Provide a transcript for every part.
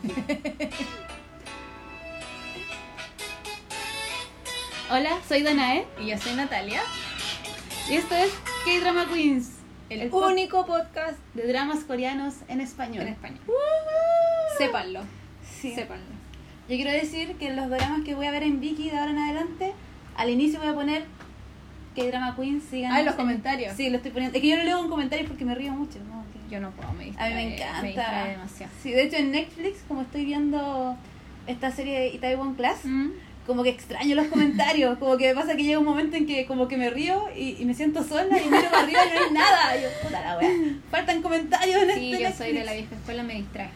Hola, soy Danae Y yo soy Natalia, y esto es K-Drama Queens, el, único podcast de dramas coreanos en español. en español. Sépanlo, Sí. sépanlo. Yo quiero decir que en los dramas que voy a ver en Viki de ahora en adelante, al inicio voy a poner K-Drama Queens, sigan. Ah, en los comentarios. Sí, lo estoy poniendo. Es que yo lo leo en comentarios porque me río mucho. ¿no? Yo no puedo, me A distrae, mí me encanta. Me distrae demasiado. Sí, de hecho en Netflix, como estoy viendo esta serie de Itaewon Class, Mm. como que extraño los comentarios, como que me pasa que llega un momento en que como que me río y, y me siento sola y miro para arriba y no hay nada. Y yo, puta la wea, faltan comentarios en Sí, este yo soy de la vieja escuela, me distrae.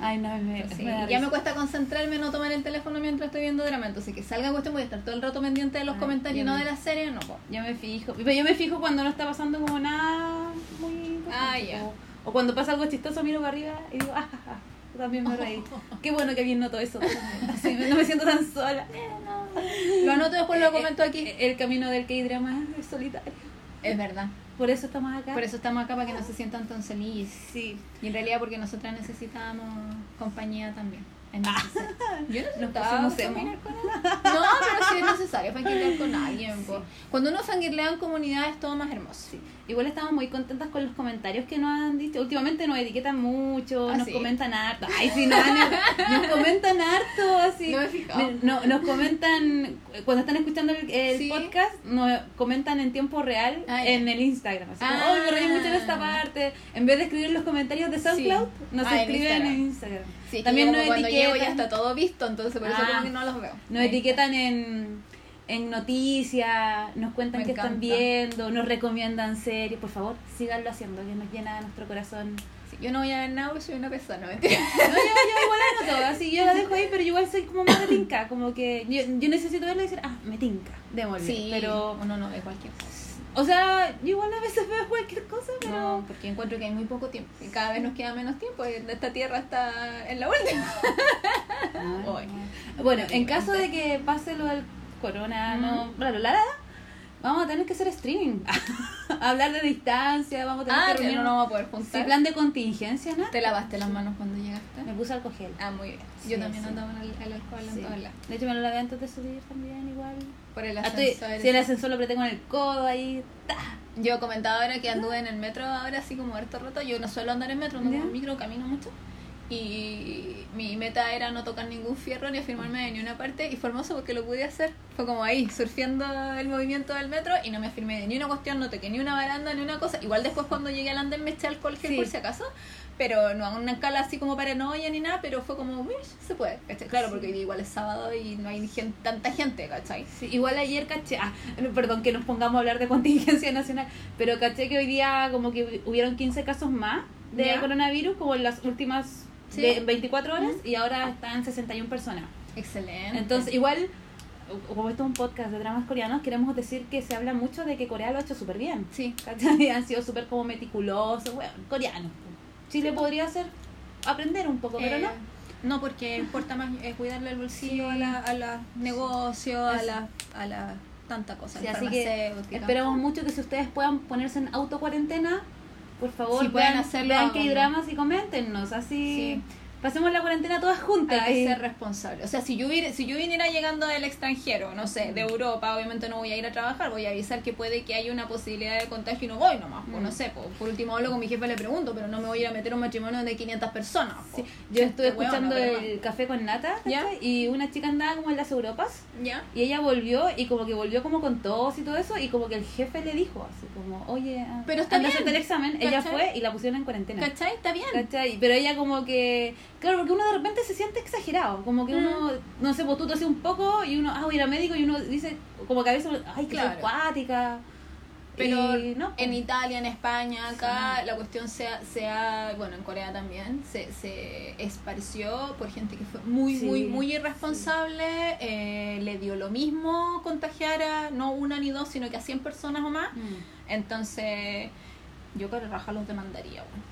Ay, no, me, Sí, me ya me cuesta concentrarme en no tomar el teléfono mientras estoy viendo drama, entonces que salga cuestión voy a estar todo el rato pendiente de los Ay, comentarios y no de la serie, no puedo. Yo me fijo, pero yo me fijo cuando no está pasando como nada muy Ah, ya. O cuando pasa algo chistoso miro para arriba y digo, ah, ja, yo también me reí. Qué bueno que alguien notó eso. Así, no me siento tan sola. Lo anoto después lo Eh, comento eh, aquí. El camino del K-drama es solitario. Es verdad. Por eso estamos acá. Por eso estamos acá, para que no se sientan tan solitos. Sí. Y en realidad porque nosotras necesitábamos compañía también. Es necesario. Yo no necesitaba caminar con alguien. No, pero sí es necesario fangirlear con alguien. Cuando uno fangirlea en comunidad es todo más hermoso. Sí. Igual estamos muy contentas con los comentarios que nos han dicho. Últimamente nos etiquetan mucho, ¿Ah, nos sí? comentan harto. Ay, sí, no, no, nos comentan harto, así. No me nos comentan, cuando están escuchando el, el Sí. podcast, nos comentan en tiempo real Ah, en el Instagram. Así como, Ah. "Ay, me reí mucho en esta parte. En vez de escribir los comentarios de SoundCloud, nos Ah, en escriben Instagram. en Instagram. Sí, También nos cuando llego etiquetan. ya está todo visto, entonces por eso Ah. como que no los veo. Nos etiquetan en, en noticias, nos cuentan que están viendo, nos recomiendan series. Por favor, síganlo haciendo, que nos llena nuestro corazón. Sí, yo no voy a ver nada porque soy una pesada, no mentira. No, yo, yo igual así yo la dejo ahí, pero yo igual soy como más de tinca, como que yo, yo necesito verlo y decir, ah, me tinca, démosle. Sí, pero, uno no ve cualquier cosa. o sea, yo igual a veces veo cualquier cosa, pero... No, porque encuentro que hay muy poco tiempo. Y cada vez nos queda menos tiempo. y Esta tierra está en la última. Ah. Bueno, en caso de que pase lo del corona, no, claro, la, la, vamos a tener que hacer streaming, hablar de distancia, vamos a tener Ah, que no nos vamos a poder Sí, juntar. plan de contingencia, ¿no? ¿Te lavaste las manos cuando llegaste? Me puse alcohol gel. Ah, muy bien. Sí, Yo también sí. andaba en el, el alcohol Sí. en todos lados. De hecho, me lo lavé antes de subir también, igual. Por el Ah, ascensor. si el ascensor lo apreté con el codo ahí. Yo comentaba ahora que anduve en el metro ahora así como harto rato. Yo no suelo andar en metro, ando en micro, camino mucho. Y mi meta era no tocar ningún fierro ni afirmarme de ni una parte. Y fue hermoso porque lo pude hacer. Fue como ahí, surfeando el movimiento del metro y no me afirmé de ni una cuestión, no toqué ni una baranda, ni una cosa. Igual después cuando llegué al andén me eché alcohol gel Sí. por si acaso. Pero no a una escala así como paranoia ni nada, pero fue como, "Mish, se puede. ¿cachai? Claro, porque igual es sábado y no hay gen- tanta gente, ¿cachai? Sí, igual ayer caché, ah, perdón que nos pongamos a hablar de contingencia nacional, pero caché que hoy día como que hubieron 15 casos más de coronavirus, como en las últimas Sí. ve- 24 horas, y ahora están 61 personas. Excelente. Entonces, igual, como esto es un podcast de dramas coreanos, queremos decir que se habla mucho de que Corea lo ha hecho súper bien. sí. ¿cachai? Han sido súper como meticulosos, bueno, coreanos. Chile podría hacer, aprender un poco, pero Eh, no. No, porque importa más eh, cuidarle el bolsillo Sí. a la, a la negocio, a la, a la tanta cosa. Sí, así que esperamos mucho que si ustedes puedan ponerse en autocuarentena, por favor, Si pueden vean, hacerlo, vean que hay dramas y coméntenos. Así Sí. Pasemos la cuarentena todas juntas. Hay que ser responsable. O sea, si yo, si yo viniera llegando del extranjero, no sé, de Europa, obviamente no voy a ir a trabajar, voy a avisar que puede que haya una posibilidad de contagio y no voy nomás. pues, Mm. no sé, pues, por último hablo con mi jefe, le pregunto, pero no me voy a ir a meter a un matrimonio de 500 personas. Sí, pues. Yo estuve Hueona, escuchando pero el café con nata. ¿Ya? y una chica andaba como en las Europas ¿Ya? y ella volvió y como que volvió como con tos y todo eso y como que el jefe le dijo así como, oye, ah, Pero está bien, el examen. Ella fue y la pusieron en cuarentena. ¿Cachai? Está bien. ¿Cachai? Pero ella como que, claro, porque uno de repente se siente exagerado, como que uno, no sé, pues tú tosí un poco y uno, ah, voy a ir al médico y uno dice, como que a veces, ay, que Claro. soy cuática. Pero Y no, en pues. Italia, en España, acá la cuestión se, ha- se ha, bueno, en Corea también, se, se esparció por gente que fue muy, Sí, muy, muy irresponsable, eh, le dio lo mismo contagiar a no una ni dos, sino que a 100 personas o más. Mm. Entonces, yo con raja los demandaría, bueno.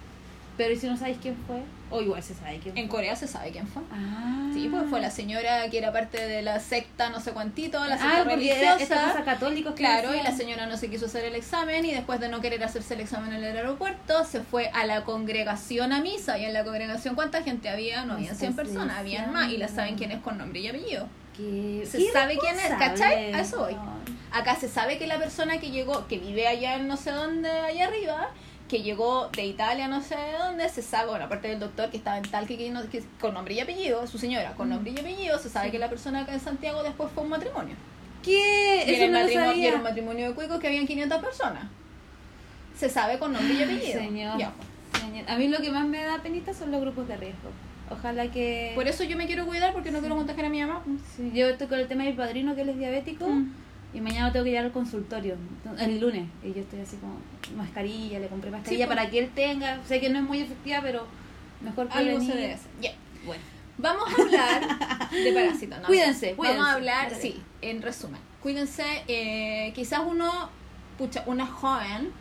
Pero ¿y si no sabéis quién fue? O igual se sabe quién fue. En Corea se sabe quién fue. Ah. Sí, pues fue la señora que era parte de la secta no sé cuantito, la secta Ah, porque era religiosa. esta cosa católica que Claro, y la señora no se quiso hacer el examen y después de no querer hacerse el examen en el aeropuerto, se fue a la congregación a misa. Y en la congregación, ¿cuánta gente había? No había 100 Estás personas, habían más. Y la saben quién es con nombre y apellido. Qué- Se qué sabe quién es. ¿cachai? A eso voy. Acá se sabe que la persona que llegó, que vive allá en no sé dónde, allá arriba, que llegó de Italia, no sé de dónde, se sabe, bueno, aparte del doctor que estaba en Talque, que, no- que- con nombre y apellido, su señora, con Mm. nombre y apellido, se sabe Sí. que la persona acá en Santiago después fue un matrimonio. ¿Qué? Y era, Eso no matrimonio, sabía. era un matrimonio de cuicos que habían 500 personas. Se sabe con nombre y apellido. Señor. Ya. Señor. A mí lo que más me da penita son los grupos de riesgo. Ojalá que... Por eso yo me quiero cuidar porque no quiero contagiar a mi mamá. Sí, Yo estoy con el tema de mi padrino que él es diabético Mm. Y mañana tengo que ir al consultorio, el lunes. Y yo estoy así como mascarilla, le compré mascarilla Sí, pues. para que él tenga. Sé que no es muy efectiva, pero mejor Algo se debe hacer. Ya. Bueno. Vamos a hablar de parásitos. ¿no? Cuídense, cuídense. Vamos a hablar, sí, en resumen. Cuídense, eh, quizás uno, pucha, una joven,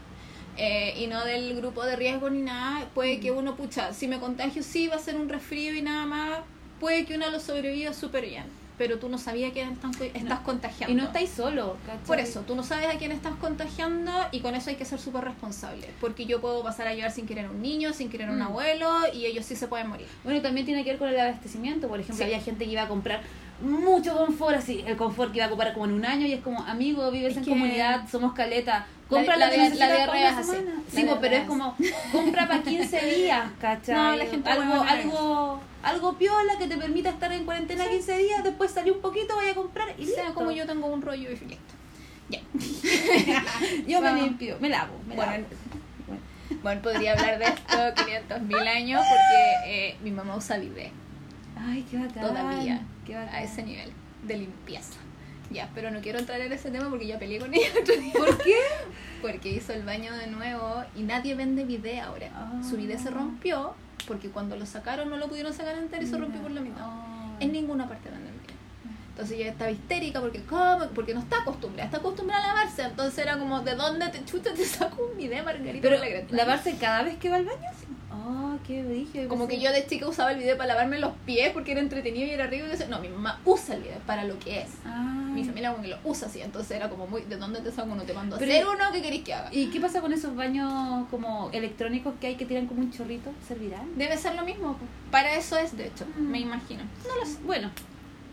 eh, y no del grupo de riesgo ni nada, puede que uno, pucha, si me contagio, sí, va a ser un resfrío y nada más, puede que uno lo sobreviva súper bien. Pero tú no sabías que estás, estás contagiando. Y no estáis solo, ¿cachai? Por eso, tú no sabes a quién estás contagiando y con eso hay que ser súper responsable. Porque yo puedo pasar a llevar sin querer a un niño, sin querer a un Mm. abuelo y ellos sí se pueden morir. Bueno, y también tiene que ver con el abastecimiento. Por ejemplo, Sí. había gente que iba a comprar mucho confort, así, el confort que iba a comprar como en un año y es como, amigo, vives Es en que- comunidad, somos caleta. Compra La- la, la la diarrea es semana. La Sí, pues, pero es como, compra para 15 días, ¿cachai? No, la gente algo, algo, algo piola que te permita estar en cuarentena 15 días, después salir un poquito, vaya a comprar y Y sea listo. como yo tengo un rollo y listo. Ya. Yo me limpio, me lavo, me Bueno, lavo. Bueno, podría hablar de esto 500 mil años porque eh, mi mamá usa bidet Ay, qué bacán. todavía Qué bacán. a ese nivel de limpieza. Ya, pero no quiero entrar en ese tema porque ya peleé con ella el otro día. ¿Por qué? Porque hizo el baño de nuevo y nadie vende bidet ahora. Ah. Su bidet se rompió porque cuando lo sacaron no lo pudieron sacar entero y se rompió por la mitad. Ay. En ninguna parte venden bidet. Entonces ella estaba histérica porque ¿cómo? porque no está acostumbrada, está acostumbrada a lavarse. Entonces era como, ¿de dónde te chucha te saco un bidet, Margarita? Pero? ¿lavarse cada vez que va al baño? Ah, qué brillo. Como que yo de chica usaba el bidet para lavarme los pies porque era entretenido y era rico. Y no, mi mamá usa el bidet para lo que es. Mi familia como que lo usa así, entonces era como muy, ¿de dónde te saco uno? Te mando a Pero- hacer uno, ¿qué queréis que haga? ¿Y qué pasa con esos baños como electrónicos que hay que tiran como un chorrito? ¿Servirán? Debe ser lo mismo. Para eso es, de hecho, Mm. me imagino. No lo sé. Bueno,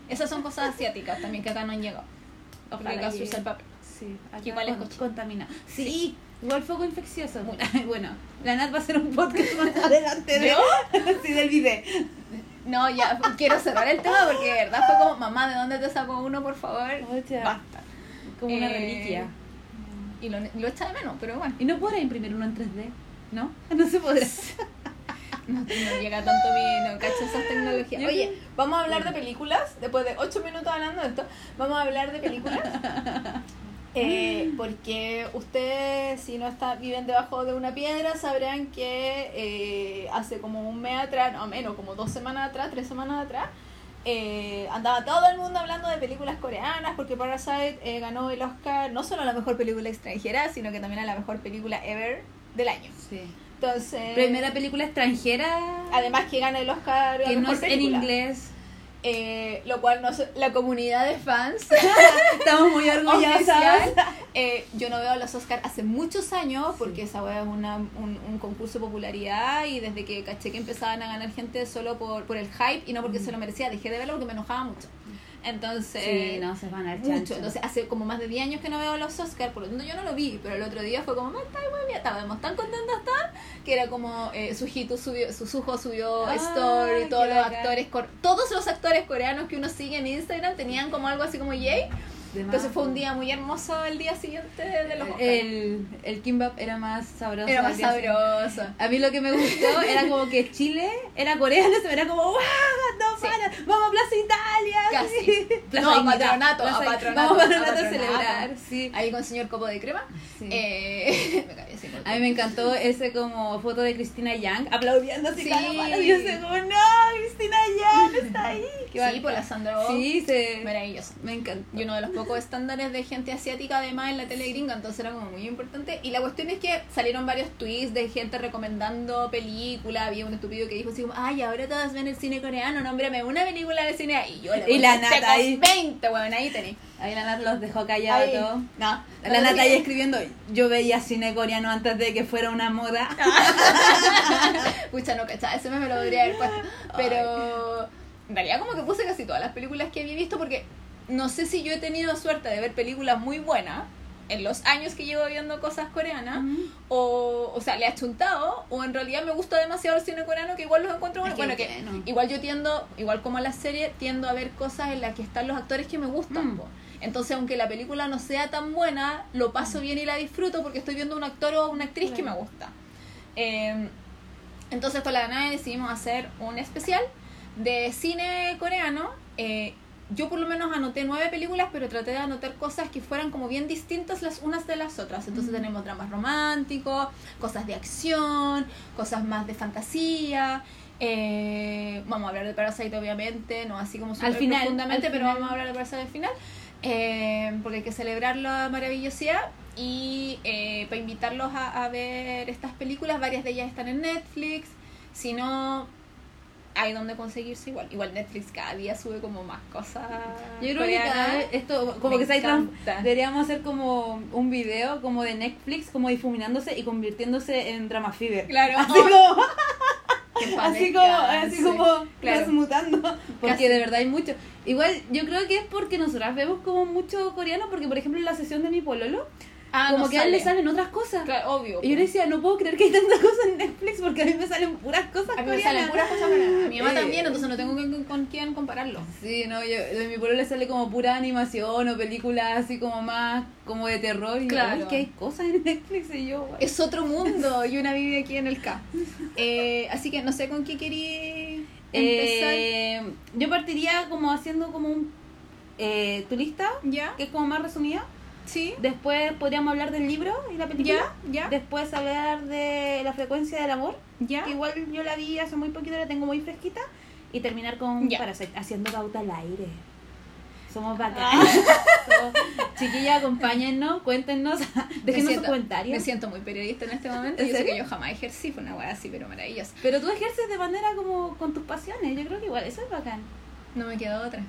Esas son cosas asiáticas también que acá no han llegado. Porque acá se usa el papel. sí. Igual es con- cochino. contamina. Sí, igual foco infeccioso. Bueno, la Nat va a hacer un podcast más adelante de, sí, del video. No, ya, quiero cerrar el tema porque de verdad fue como, mamá, ¿de dónde te saco uno, por favor? Ocha. Basta. Como una Eh, reliquia. Y lo, lo echa de menos, pero bueno. Y no podrá imprimir uno en 3D, ¿no? No se podrá. No, no llega tanto mi, no cacho esas tecnologías. Oye, vamos a hablar de películas, después de 8 minutos hablando de esto, vamos a hablar de películas. Eh, porque ustedes, si no está, viven debajo de una piedra, sabrán que eh, hace como un mes atrás, no menos, como dos semanas atrás, tres semanas atrás, eh, andaba todo el mundo hablando de películas coreanas porque Parasite eh, ganó el Oscar no solo a la mejor película extranjera, sino que también a la mejor película ever del año. Sí. Entonces, Primera película extranjera además que gana el Oscar que no es en inglés. Eh, lo cual la comunidad de fans Estamos muy orgullosas. eh, yo no veo los Oscars hace muchos años porque esa wea es una, un, un concurso de popularidad y desde que caché que empezaban a ganar gente solo por, por el hype y no porque se lo merecía, dejé de verlo porque me enojaba mucho. Entonces, Sí, no, se van al chancho. mucho. Entonces, hace como más de 10 años que no veo los Oscars, por lo tanto yo no lo vi, pero el otro día fue como, "Ma, está muy bien, estábamos tan contentos tan, que era como eh, Sujito subió, Susujo subió Ah, story, todos los bacán. actores, todos los actores coreanos que uno sigue en Instagram tenían como algo así como yay. Entonces fue un día muy hermoso el día siguiente de los el, el kimbap era más sabroso. Era más sabroso. A mí lo que me gustó era como que Chile era coreano, se me era como, ¡wow! No, Sí. para, vamos a Plaza Italia. Casi. sí. No, a Dignidad, Patronato, a Plaza- Patronato, Vamos a Patronato a celebrar, sí. Ahí con el señor Copo de Crema. Sí. Eh, me A mí me encantó ese como foto de Cristina Yang aplaudiendo así. Y yo sé como, no, Cristina Yang está ahí. Qué Sí, por la Sandra Oh. Sí, se... Maravilloso. me encanta. Y uno de los pocos estándares de gente asiática además en la tele gringa, entonces era como muy importante. Y la cuestión es que salieron varios tweets de gente recomendando películas. Había un estúpido que dijo así como, ay, ahora todas ven el cine coreano, nómbrame una película de cine. Y yo le Y la Nata ahí. 20, weón, ahí tenéis. Ahí la Nat los dejó callados todos. No. La Nata ahí escribiendo, yo veía cine coreano antes de que fuera una moda. Pucha, no cachaba, ese me lo debería haber puesto. Pero en realidad como que puse casi todas las películas que había visto porque no sé si yo he tenido suerte de ver películas muy buenas en los años que llevo viendo cosas coreanas o, o sea, le ha chuntado o en realidad me gusta demasiado el cine coreano que igual los encuentro buenos. Es Bueno, que bueno. igual yo tiendo, igual como la serie, tiendo a ver cosas en las que están los actores que me gustan. Mm. Entonces, aunque la película no sea tan buena, lo paso bien y la disfruto porque estoy viendo un actor o una actriz que me gusta. Eh, entonces con la Danae decidimos hacer un especial de cine coreano. Eh, yo por lo menos anoté nueve películas, pero traté de anotar cosas que fueran como bien distintas las unas de las otras. Entonces Mm. tenemos dramas románticos, cosas de acción, cosas más de fantasía. eh, vamos a hablar de Parasite obviamente, no así como súper final, profundamente, al pero final. vamos a hablar de Parasite al final. eh, porque hay que celebrar la maravillosidad y eh, para invitarlos a, a ver estas películas, varias de ellas están en Netflix, si no hay donde conseguirse igual. Igual Netflix cada día sube como más cosas. Yo creo que coreanas. cada vez esto como Me que se encanta. deberíamos hacer como un video como de Netflix como difuminándose y convirtiéndose en drama fever. Claro. Así como Que así como así como Claro. transmutando porque Casi. de verdad hay mucho. Igual yo creo que es porque nosotras vemos como mucho coreano porque por ejemplo en la sesión de mi pololo Ah, como no que a él le sale. salen otras cosas. Claro, obvio. Y yo le decía, no puedo creer que hay tantas cosas en Netflix porque a mí me salen puras cosas a mí me coreanas. salen puras cosas coreanas. A mi mamá Eh, también, entonces no tengo con, con quién compararlo. Sí, no, yo, de mi pueblo le sale como pura animación o películas así como más como de terror. Y Claro. claro. que hay cosas en Netflix y yo. Es otro mundo y una vive aquí en el K. Eh, así que no sé con qué querí empezar. Eh, yo partiría como haciendo como un eh, tu lista, ¿Ya? que es como más resumida. ¿Sí? Después podríamos hablar del libro y la película. ¿Ya? ¿Ya? Después hablar de la frecuencia del amor. ¿Ya? que igual yo la vi hace muy poquito, la tengo muy fresquita. Y terminar con Ya. Parasite, haciendo pauta al aire. Somos bacanas. Ah. Somos- Chiquillas, acompáñennos, cuéntenos, déjenos sus comentarios. Me siento muy periodista en este momento. ¿En Yo sé que yo jamás ejercí, fue una wea así, pero maravillosa. Pero tú ejerces de manera como con tus pasiones, yo creo que igual, eso es bacán. No me quedó otra.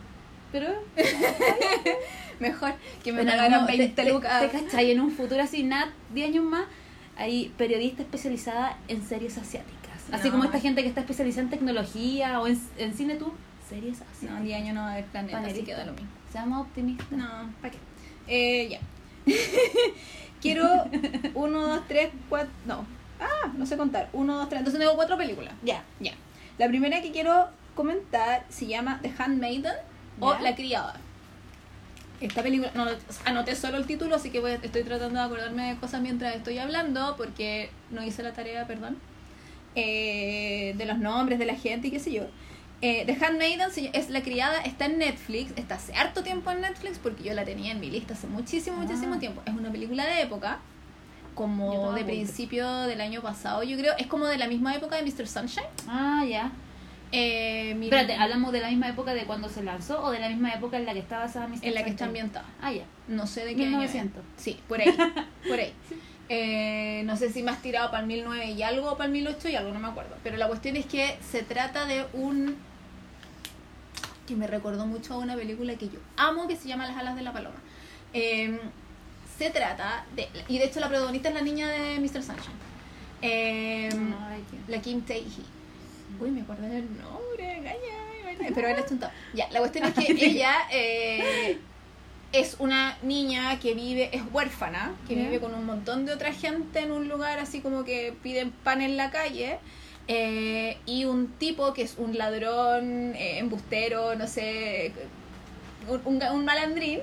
Pero Mejor que me pagaran no, 20 te, te- lucas. te cachai, en un futuro así, nada, 10 años más, hay periodista especializada en series asiáticas. Así No. como esta gente que está especializada en tecnología o en, en cine, tú, series asiáticas. No, 10 años no va a haber planeta, así Panelista. que da lo mismo. Seamos optimistas. No, ¿para qué? Eh, ya. Quiero 1, 2, 3, 4. No. Ah, no sé contar. 1, 2, 3. Entonces tengo cuatro películas. Ya. Ya. La primera que quiero comentar se llama The Handmaiden o. La Criada. Esta película, no, anoté solo el título, así que voy- estoy tratando de acordarme de cosas mientras estoy hablando, porque no hice la tarea, perdón, eh, de los nombres de la gente y qué sé yo. Eh, The Handmaiden es la criada, está en Netflix, está hace harto tiempo en Netflix porque yo la tenía en mi lista hace muchísimo, muchísimo Ah. tiempo. Es una película de época, como de principio del año pasado, yo creo. Es como de la misma época de Mr. Sunshine. Ah, ya. Eh, mira- Espérate, ¿hablamos de la misma época de cuando se lanzó o de la misma época en la que está basada Mr. en la que está ambientada. Ah, ya. No sé de qué año es. 1900. Sí, por ahí. por ahí. Eh, no sé si más tirado para el 1009 y algo o para el 1008 y algo, no me acuerdo. Pero la cuestión es que se trata de un. que me recordó mucho a una película que yo amo que se llama Las alas de la paloma. Eh, se trata de. y de hecho la protagonista es la niña de Mr. Sunshine. Eh, Ay, qué- la Kim Tae-hee. Uy, me acuerdo del nombre, calla, pero él es tonto. Ya, la cuestión es que ella eh, es una niña que vive, es huérfana, que vive con un montón de otra gente en un lugar así como que piden pan en la calle. eh, y un tipo que es un ladrón, eh, embustero, no sé, un, un, un malandrín,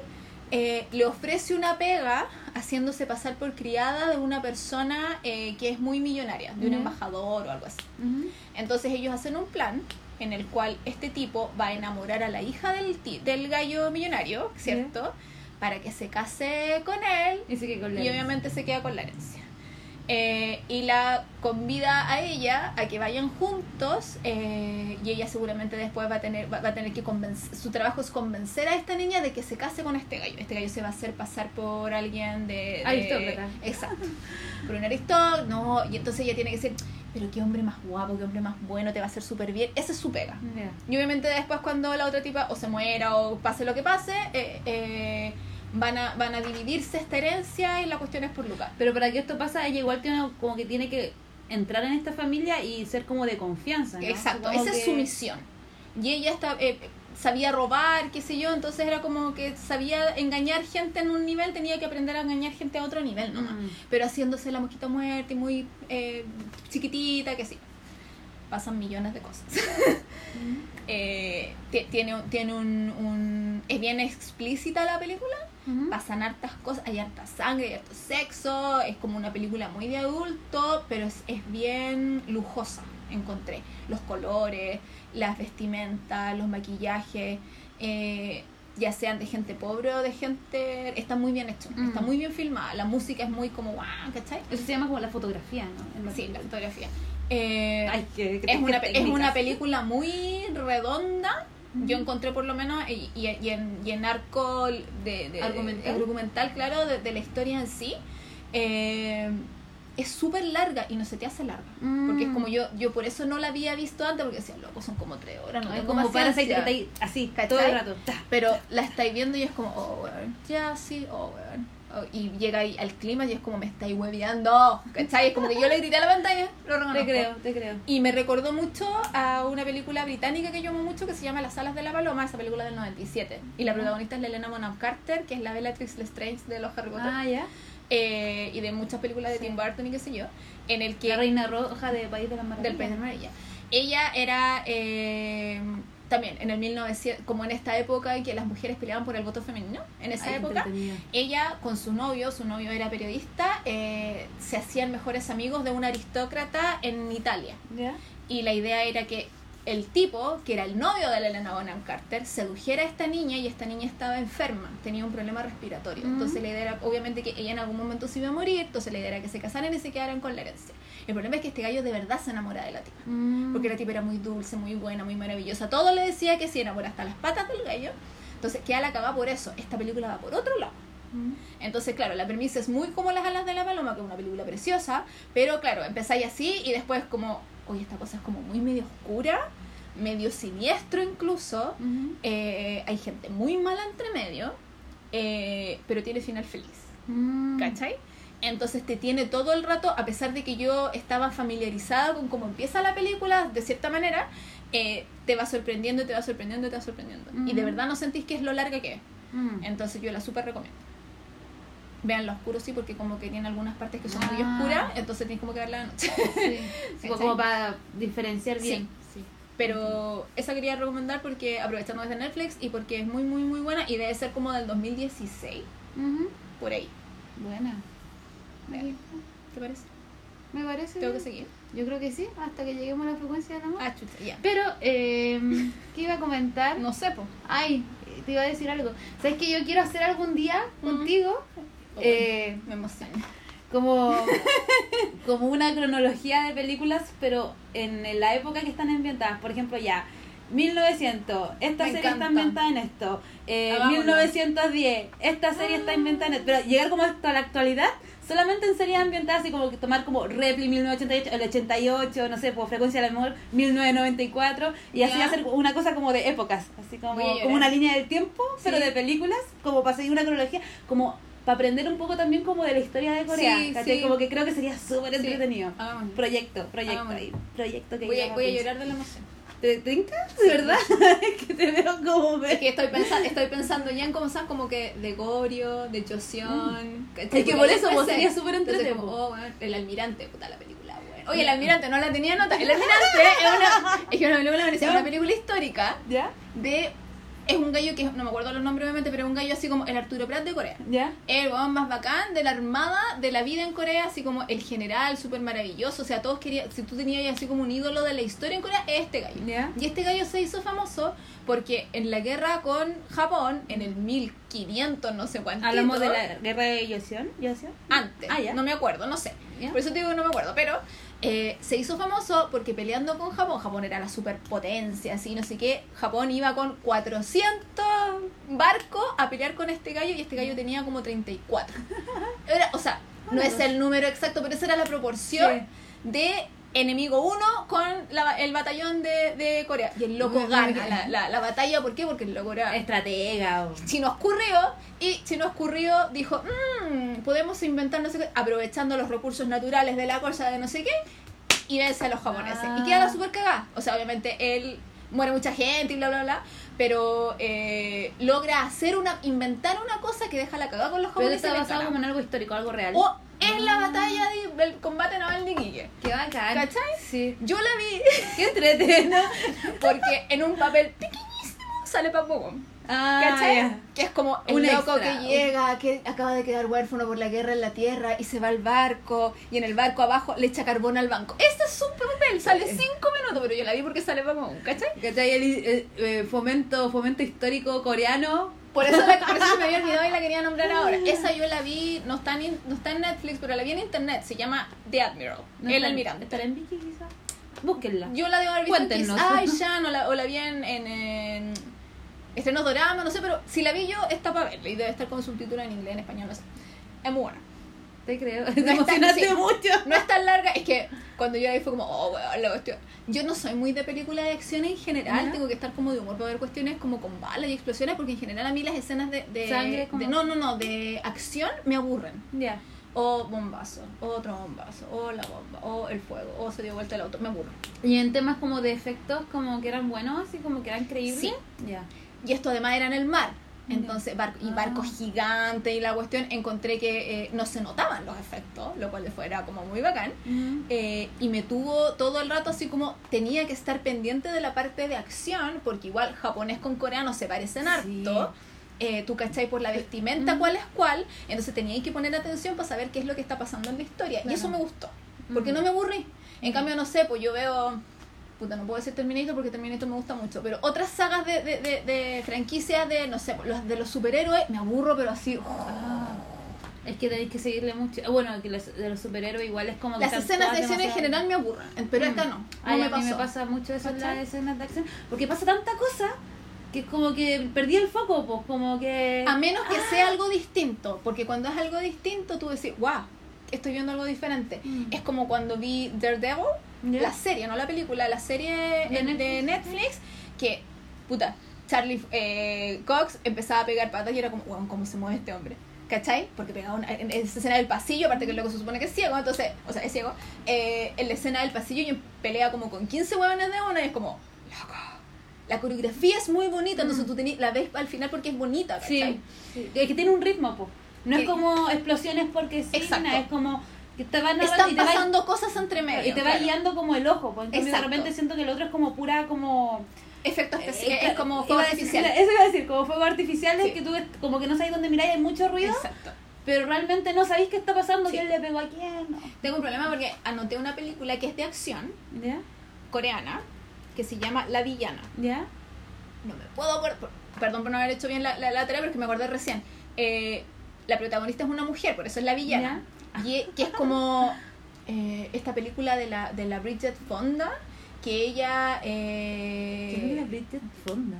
eh, le ofrece una pega haciéndose pasar por criada de una persona eh, que es muy millonaria, de un embajador o algo así. Entonces ellos hacen un plan en el cual este tipo va a enamorar a la hija del, del gallo millonario, ¿cierto? Para que se case con él Y con y obviamente se queda con la herencia. Eh, y la convida a ella a que vayan juntos eh, y ella seguramente después va a tener va, va a tener que convencer su trabajo es convencer a esta niña de que se case con este gallo. Este gallo se va a hacer pasar por alguien de, de- Aristócrata. exacto. Por un aristócrata no y entonces ella tiene que ser pero qué hombre más guapo qué hombre más bueno te va a hacer súper bien esa es su pega. Y obviamente después cuando la otra tipa o se muera o pase lo que pase, eh, eh, van, a, van a dividirse esta herencia y la cuestión es por lugar. Pero para que esto pase, ella igual tiene como que tiene que entrar en esta familia y ser como de confianza, ¿no? Exacto, esa es su misión. Y ella está, eh, sabía robar, qué sé yo, entonces era como que sabía engañar gente en un nivel, tenía que aprender a engañar gente a otro nivel nomás. Mm. Pero haciéndose la mosquita muerta y muy eh, chiquitita, que sí. Pasan millones de cosas. Eh, ti- tiene tiene un, un- Es bien explícita la película. Pasan hartas cosas, hay harta sangre, hay harto sexo, es como una película muy de adulto, pero es, es bien lujosa, encontré. Los colores, las vestimentas, los maquillajes, eh, ya sean de gente pobre o de gente... Está muy bien hecho, Mm. está muy bien filmada, la música es muy como guau, ¿cachai? Eso se llama como la fotografía, ¿no? En Sí, la fotografía. Eh, Ay, es, una, es una película muy redonda. Yo encontré por lo menos, y, y- y en, y en arco de, de- Argumental. argumental, claro, de, de la historia en sí, eh, es súper larga y no se te hace larga. Mm. Porque es como yo, yo por eso no la había visto antes, porque decía, loco, son como tres horas, no es como paciencia". Parasite que así, ¿Cachai? todo el rato. Pero la estáis viendo y es como, oh, weón, ya, sí, oh, weón. Y llega ahí al clima y es como, me estáis hueveando, ¿cachai? Es como que yo le grité a la pantalla, lo reconozco. Te creo, te creo. Y me recordó mucho a una película británica que yo amo mucho que se llama Las alas de la paloma, esa película del 97. Y la protagonista es la Elena Bonham Carter, que es la Bellatrix Lestrange de los Harry Potter. Ah, ya. Eh, y de muchas películas de Sí. Tim Burton y qué sé yo. En el que La reina roja de País de las Maravillas. del País de Maravilla. Ella era eh, también en el 1900, como en esta época en que las mujeres peleaban por el voto femenino, en esa Ay, época, ella con su novio, su novio era periodista, eh, se hacían mejores amigos de un aristócrata en Italia. ¿Ya? Y la idea era que el tipo, que era el novio de la Elena Bonham Carter, sedujera a esta niña y esta niña estaba enferma, tenía un problema respiratorio. Mm. Entonces la idea era, obviamente, que ella en algún momento se iba a morir, entonces la idea era que se casaran y se quedaran con la herencia. El problema es que este gallo de verdad se enamora de la tipa. Mm. Porque la tipa era muy dulce, muy buena, muy maravillosa. Todo le decía que sí, enamora hasta las patas del gallo. Entonces queda la cagada por eso. Esta película va por otro lado. Mm. Entonces, claro, la premisa es muy como Las alas de la paloma, que es una película preciosa, pero claro, empezáis así y después como, oye, esta cosa es como muy medio oscura, medio siniestro incluso, eh, hay gente muy mala entre medio, eh, pero tiene final feliz, Mm. ¿cachai? Entonces te tiene todo el rato, a pesar de que yo estaba familiarizada con cómo empieza la película, de cierta manera, eh, te va sorprendiendo, te va sorprendiendo, te va sorprendiendo. Y de Ujú. verdad no sentís que es lo larga que es. Mm. Entonces yo la súper recomiendo. Vean lo oscuro, sí, porque como que tiene algunas partes que son muy Ah. oscuras, entonces tienes como que verla de noche. Sí. Como para diferenciar bien. Sí, Pero esa quería recomendar porque aprovechando desde Netflix y porque es muy, muy, muy buena y debe ser como del 2016, Ujú. por ahí. Buena. ¿Te parece? Me parece. Tengo que seguir. Yo creo que sí, hasta que lleguemos a la frecuencia del amor. Ah, chucha, ya. Pero, eh, ¿qué iba a comentar? No sé, po. Ay, te iba a decir algo. ¿Sabes que yo quiero hacer algún día contigo? Eh, Me emociona. como, como una cronología de películas, pero en la época que están ambientadas. Por ejemplo, ya, 1900, esta Me serie está ambientada en esto. Eh, Hagámoslo. 1910, esta serie está ambientada en esto. Pero llegar como hasta la actualidad, solamente en series ambientadas, así como que tomar como Repli 1988, el 88, no sé, por frecuencia del amor 1994, y así Ya. hacer una cosa como de épocas, así como, como una línea del tiempo, pero Sí. de películas, como para seguir una cronología, como para aprender un poco también como de la historia de Corea, Sí, sí. Como que creo que sería súper entretenido. Proyecto, proyecto ahí, proyecto que Voy a, voy a llorar de la emoción. ¿Te tinca? ¿De verdad? es que te veo como... Es que estoy, pensa- estoy pensando ya en cosas como que de Gorio, de Joseon. ¿cachai? Es que por eso, pues, sería súper entretenido, oh, bueno, el almirante, puta la película, bueno. Oye, el almirante no la tenía nota. El almirante es una, es que una película, es una película histórica ¿Ya? de es un gallo que no me acuerdo los nombres obviamente, pero es un gallo así como el Arturo Prat de Corea. ¿Ya? El weón más bacán de la armada de la vida en Corea, así como el general, súper maravilloso. O sea, todos querían, si tú tenías así como un ídolo de la historia en Corea, es este gallo. ¿Ya? Y este gallo se hizo famoso porque en la guerra con Japón, en el 1500, no sé cuánto. Hablamos de la guerra de. ¿Yosion? Antes, Ah, ya. no me acuerdo, no sé. Ya. Por eso te digo que no me acuerdo, pero eh, se hizo famoso porque peleando con Japón, Japón era la superpotencia, así, no sé qué, Japón iba con 400 barcos a pelear con este gallo y este gallo tenía como 34. Era, o sea, no es el número exacto, pero esa era la proporción de enemigo 1 con la- el batallón de, de Corea. Y el loco gana la, la, la batalla, ¿por qué? Porque el loco era Estratega. o- Chino Escurrió y Chino Escurrió dijo, "Mm, podemos inventar no sé qué, aprovechando los recursos naturales de la cosa de no sé qué, y vence a los japoneses. Ah. Y queda la super cagada. O sea, obviamente él muere mucha gente y bla, bla, bla, pero eh, logra hacer una, inventar una cosa que deja la cagada con los Pero japoneses. está y les basado como en algo histórico, algo real. O es la batalla de- del combate naval de Iquique. Qué bacán. ¿Cachai? Sí. Yo la vi Qué entretenido. porque en un papel pequeñísimo sale Papo Gom. Ah, ¿Cachai? ya. Que es como el Un loco extra. que llega, que acaba de quedar huérfano por la guerra en la tierra y se va al barco y en el barco abajo le echa carbón al banco. Este es su papel, sale cinco minutos, pero yo la vi porque sale un, ¿cachai? ¿Cachai? El eh, eh, fomento, fomento histórico coreano. Por eso, la, por eso se me había olvidado y la quería nombrar ahora. Esa yo la vi, no está, en, no está en Netflix, pero la vi en internet, se llama The Admiral, No el almirante. ¿Estará en Viki quizás? Búsquenla. Yo la debo haber visto en Cuéntenos. Kiss Ay, ya, no la, o la vi en, en, en estrenos dorama, no sé, pero si la vi yo, está para verla y debe estar con subtítulos en inglés, en español, no sé. Es muy buena. Te creo. No Te emocionaste sí. mucho. No es tan larga, es que cuando yo vi fue como, oh, weón, la cuestión. Yo no soy muy de película de acción en general, tengo que estar como de humor para ver cuestiones como con balas y explosiones, porque en general a mí las escenas de. de Sangre, como- de- no, no, no, de acción me aburren. Ya. O bombazo, o otro bombazo, o la bomba, o el fuego, o se dio vuelta el auto, me aburro. Y en temas como de efectos, como que eran buenos, así como que eran creíbles. Sí. Ya. Y esto además era en el mar. Entonces, barco, y Ah. barcos gigantes y la cuestión, encontré que eh, no se notaban los efectos, lo cual después era como muy bacán. Eh, y me tuvo todo el rato así como tenía que estar pendiente de la parte de acción, porque igual japonés con coreano se parecen Sí. harto. Eh, tú cachai por la vestimenta cuál es cuál, entonces tenía que poner atención para saber qué es lo que está pasando en la historia. Claro. Y eso me gustó, porque no me aburrí. En cambio, no sé, pues yo veo, puta, no puedo decir Terminator porque Terminator me gusta mucho, pero otras sagas de, de, de, de franquicias de, no sé, los, de los superhéroes, me aburro, pero así... Ah. Es que tenéis que seguirle mucho. Bueno, que los, de los superhéroes igual es como que Las escenas de acción en demasiado- general me aburren, pero Mm. no, no Ay, me a mí pasó. me pasa mucho eso en las escenas de acción. Porque pasa tanta cosa que es como que perdí el foco, pues como que... A menos que sea algo distinto, porque cuando es algo distinto tú decís, wow, estoy viendo algo diferente. Mm. Es como cuando vi Daredevil, ¿Ya? la serie, no la película, la serie ¿De Netflix? Que, puta, Charlie eh, Cox empezaba a pegar patas y era como, wow, ¿cómo se mueve este hombre? ¿Cachai? Porque pegaba una, en, esa escena del pasillo, aparte que loco se supone que es ciego, entonces, o sea, es ciego, eh, en la escena del pasillo y pelea como con 15 huevones de una y es como, loco. La coreografía es muy bonita, entonces Mm. tú tenés, la ves al final porque es bonita, ¿cachai? Sí, sí. Es que tiene un ritmo, pues. No Que- es como explosiones porque sí, es como que te van Están y te va, pasando cosas entre medio. y te va claro. guiando como el ojo. Cambio, de repente siento que el otro es como pura como... Efecto especial, eh, es como fuego a decir- artificial. Eso iba a decir, como fuego artificial Sí. es que tú como que no sabes dónde mirar y hay mucho ruido, Exacto. pero realmente no sabéis qué está pasando, Sí. quién le pegó a quién. no. Tengo un problema porque anoté una película que es de acción ¿Ya? coreana que se llama La Villana. ¿Ya? No me puedo acordar, perdón por no haber hecho bien la, la, la tarea, pero es que me acordé recién. Eh, la protagonista es una mujer, por eso es la villana. Y que es como eh, esta película de la, de la Bridget Fonda, que ella... eh, ¿Quién es la Bridget Fonda?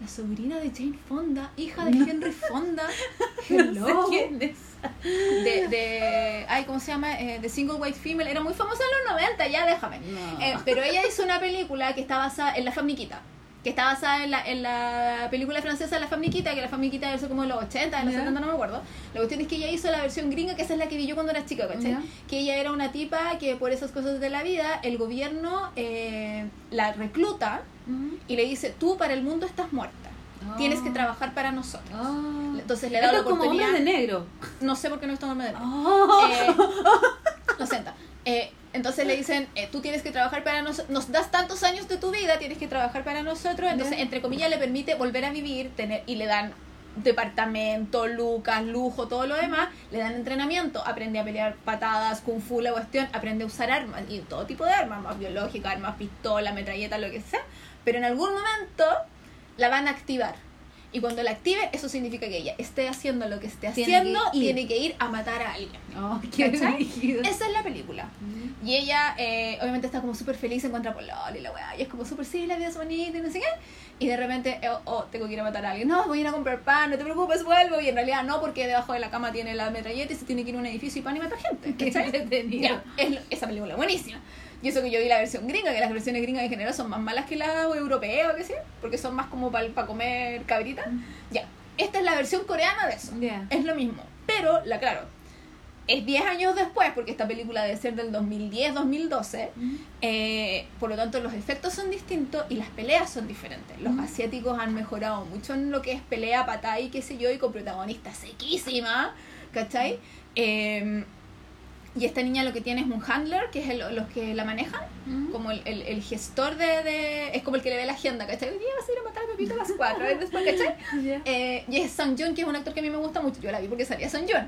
La sobrina de Jane Fonda, hija de No. Henry Fonda. No Hello. sé quién es. De, de, ay, ¿cómo se llama? Eh, de Single White Female. Era muy famosa en los 90, ya déjame. No. Eh, pero ella hizo una película que está basada en La Fabriquita. Que está basada en la, en la película francesa La Fabriquita, que la Fabriquita es como de los 80, de los Ya. 70, no me acuerdo. La cuestión es que ella hizo la versión gringa, que esa es la que vi yo cuando era chica, ¿cachai? Que ella era una tipa que por esas cosas de la vida, el gobierno eh, la recluta y le dice, tú para el mundo estás muerta. Tienes que Ah. trabajar para nosotros. Ah. Entonces le da la como oportunidad. hombres de negro. No sé por qué no está nombre de Oh. eh, lo siento. Eh, Entonces le dicen, eh, tú tienes que trabajar para nosotros, nos das tantos años de tu vida, tienes que trabajar para nosotros. Entonces, entre comillas, le permite volver a vivir tener y le dan departamento, lucas, lujo, todo lo demás. Le dan entrenamiento, aprende a pelear patadas, kung fu, la cuestión, aprende a usar armas y todo tipo de armas, armas biológicas, armas pistola, metralleta, lo que sea. Pero en algún momento la van a activar. Y cuando la active, eso significa que ella esté haciendo lo que esté Tiene que haciendo, ir. tiene que ir a matar a alguien. Oh, qué. Esa es la película. Y ella, eh, obviamente, está como súper feliz, se encuentra por y la weá. Y es como súper, sí, la vida es bonita y no sé qué. Y de repente, oh, oh, tengo que ir a matar a alguien. No, voy a ir a comprar pan, no te preocupes, vuelvo. Y en realidad no, porque debajo de la cama tiene la metralleta y se tiene que ir a un edificio y pan y matar gente. Qué ¿cachai? Ya, es esa película buenísima. Y eso que yo vi la versión gringa, que las versiones gringas en general son más malas que las europeas o qué sé, porque son más como para comer cabrita. Ya, esta es la versión coreana de eso. Ya. Es lo mismo. Pero, la claro, es 10 años después, porque esta película debe ser del 2010-2012. eh, por lo tanto, los efectos son distintos y las peleas son diferentes. Los Mm. asiáticos han mejorado mucho en lo que es pelea, patá y qué sé yo, y con protagonistas sequísima, ¿cachai? Eh, y esta niña lo que tiene es un handler, que es el- los que la manejan, como el, el, el gestor de, de- Es como el que le ve la agenda, ¿cachai? Hoy día vas a ir a matar a Pepito a las 4, después, ¿cachai? Ya. Eh, y es Sang Joon, que es un actor que a mí me gusta mucho. Yo la vi porque salía Sang Joon.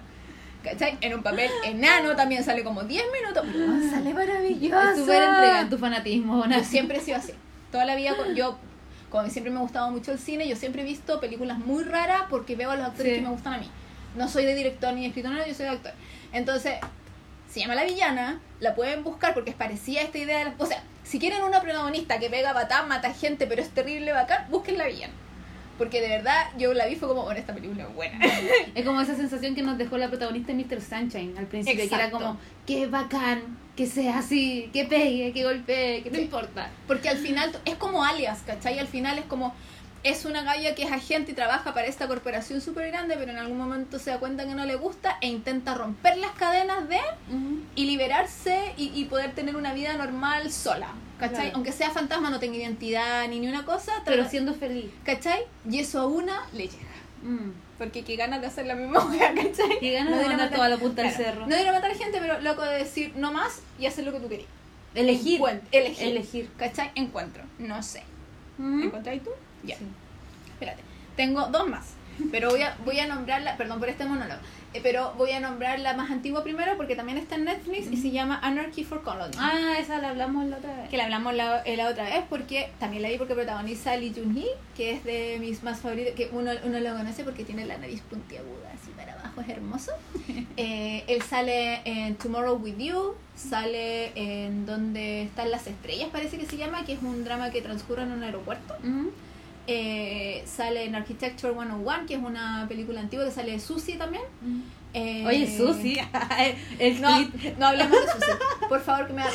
¿Cachai? En un papel enano también sale como 10 minutos, pero sale maravilloso. Súper entregada en tu fanatismo, Yo siempre he sido así. Toda la vida, con- yo, como siempre me ha gustado mucho el cine, yo siempre he visto películas muy raras porque veo a los actores Sí. que me gustan a mí. No soy de director ni de escritor, no, yo soy de actor. Entonces, se llama La Villana, la pueden buscar porque es parecida a esta idea de la- O sea, si quieren una protagonista que pega batán, mata gente, pero es terrible bacán, busquen La Villana. Porque de verdad, yo la vi fue como, bueno, esta película es buena. Es como esa sensación que nos dejó la protagonista Mr. Sunshine al principio, que era como, qué bacán, que sea así, que pegue, que golpee, que no Sí. importa. Porque al final es como alias, ¿cachai? Al final es como es una galla que es agente y trabaja para esta corporación súper grande, pero en algún momento se da cuenta que no le gusta e intenta romper las cadenas de y liberarse y, y poder tener una vida normal sola, ¿cachai? Claro. Aunque sea fantasma, no tenga identidad ni ni una cosa, Pero siendo feliz. ¿cachai? Y eso a una le llega. Mm. Porque qué ganas de hacer la misma wea, ¿cachai? Qué ganas de ir a mandar matar- toda la punta Claro, cerro. No ir a matar gente, pero loco de decir no más y hacer lo que tú querés. Elegir. Encuent- elegir. Elegir. ¿Cachai? Encuentro. No sé. Mm. ¿Encontráis tú? Ya. Sí. Espérate. Tengo dos más. Pero voy a, voy a nombrarla, perdón por este monólogo, eh, pero voy a nombrar la más antigua primero porque también está en Netflix y se llama Anarchy for Colony. Ah, esa la hablamos la otra vez. Que la hablamos la, eh, la otra vez porque también la vi porque protagoniza Lee Jun-hee, que es de mis más favoritos, que uno, uno lo conoce porque tiene la nariz puntiaguda, así para abajo, es hermoso. Eh, él sale en Tomorrow With You, sale en Donde están las estrellas, parece que se llama, que es un drama que transcurre en un aeropuerto. Mm. Eh, sale en Architecture 101, que es una película antigua que sale de Susie también. Eh, Oye, Susi, el No, clip. no hablemos de Susie. Por favor, que me haga.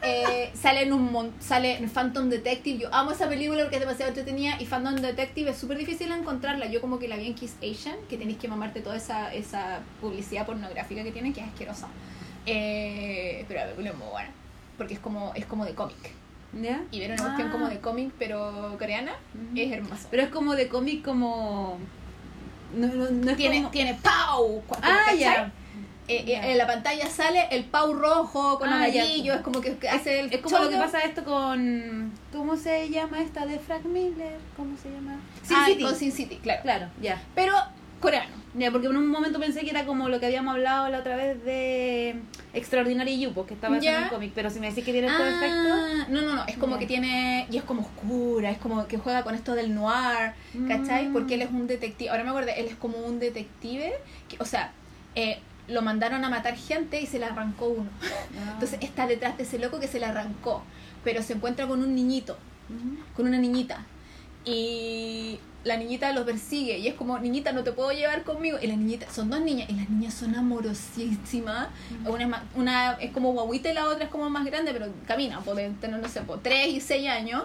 Eh, sale en un sale en Phantom Detective. Yo amo esa película porque es demasiado entretenida y Phantom Detective es súper difícil encontrarla. Yo como que la vi en Kiss Asian, que tenéis que mamarte toda esa, esa publicidad pornográfica que tienen, que es asquerosa. Eh, pero la película es muy buena. Porque es como, es como de cómic. ¿Ya? Y ver una cuestión Ah. como de cómic, pero coreana, es hermoso. Pero es como de cómic como... No, no, no es tiene, como... tiene Pau. Ah. Eh, eh, Ya. en la pantalla sale el Pau rojo con Ah, amarillo, es como que hace el Es como lo que pasa esto con... ¿Cómo se llama esta de Frank Miller? ¿Cómo se llama? Sin Ah, City. con Sin City, claro. Claro, ya. Pero coreano. Ya, porque en un momento pensé que era como lo que habíamos hablado la otra vez de Extraordinary You, porque estaba Ya. en un cómic, pero si me decís que tiene todo efecto... Ah, no, no, no, es como que tiene, y es como oscura, es como que juega con esto del noir, ¿cachai? Porque él es un detective, ahora me acuerdo, él es como un detective, que, o sea, eh, lo mandaron a matar gente y se le arrancó uno. Ah. Entonces está detrás de ese loco que se le arrancó, pero se encuentra con un niñito, con una niñita. Y la niñita lo persigue y es como, niñita, no te puedo llevar conmigo. Y la niñita, son dos niñas y las niñas son amorosísimas. Una es, más- una es como guaguita y la otra es como más grande, pero camina, pueden tener, no sé, por 3 y 6 años.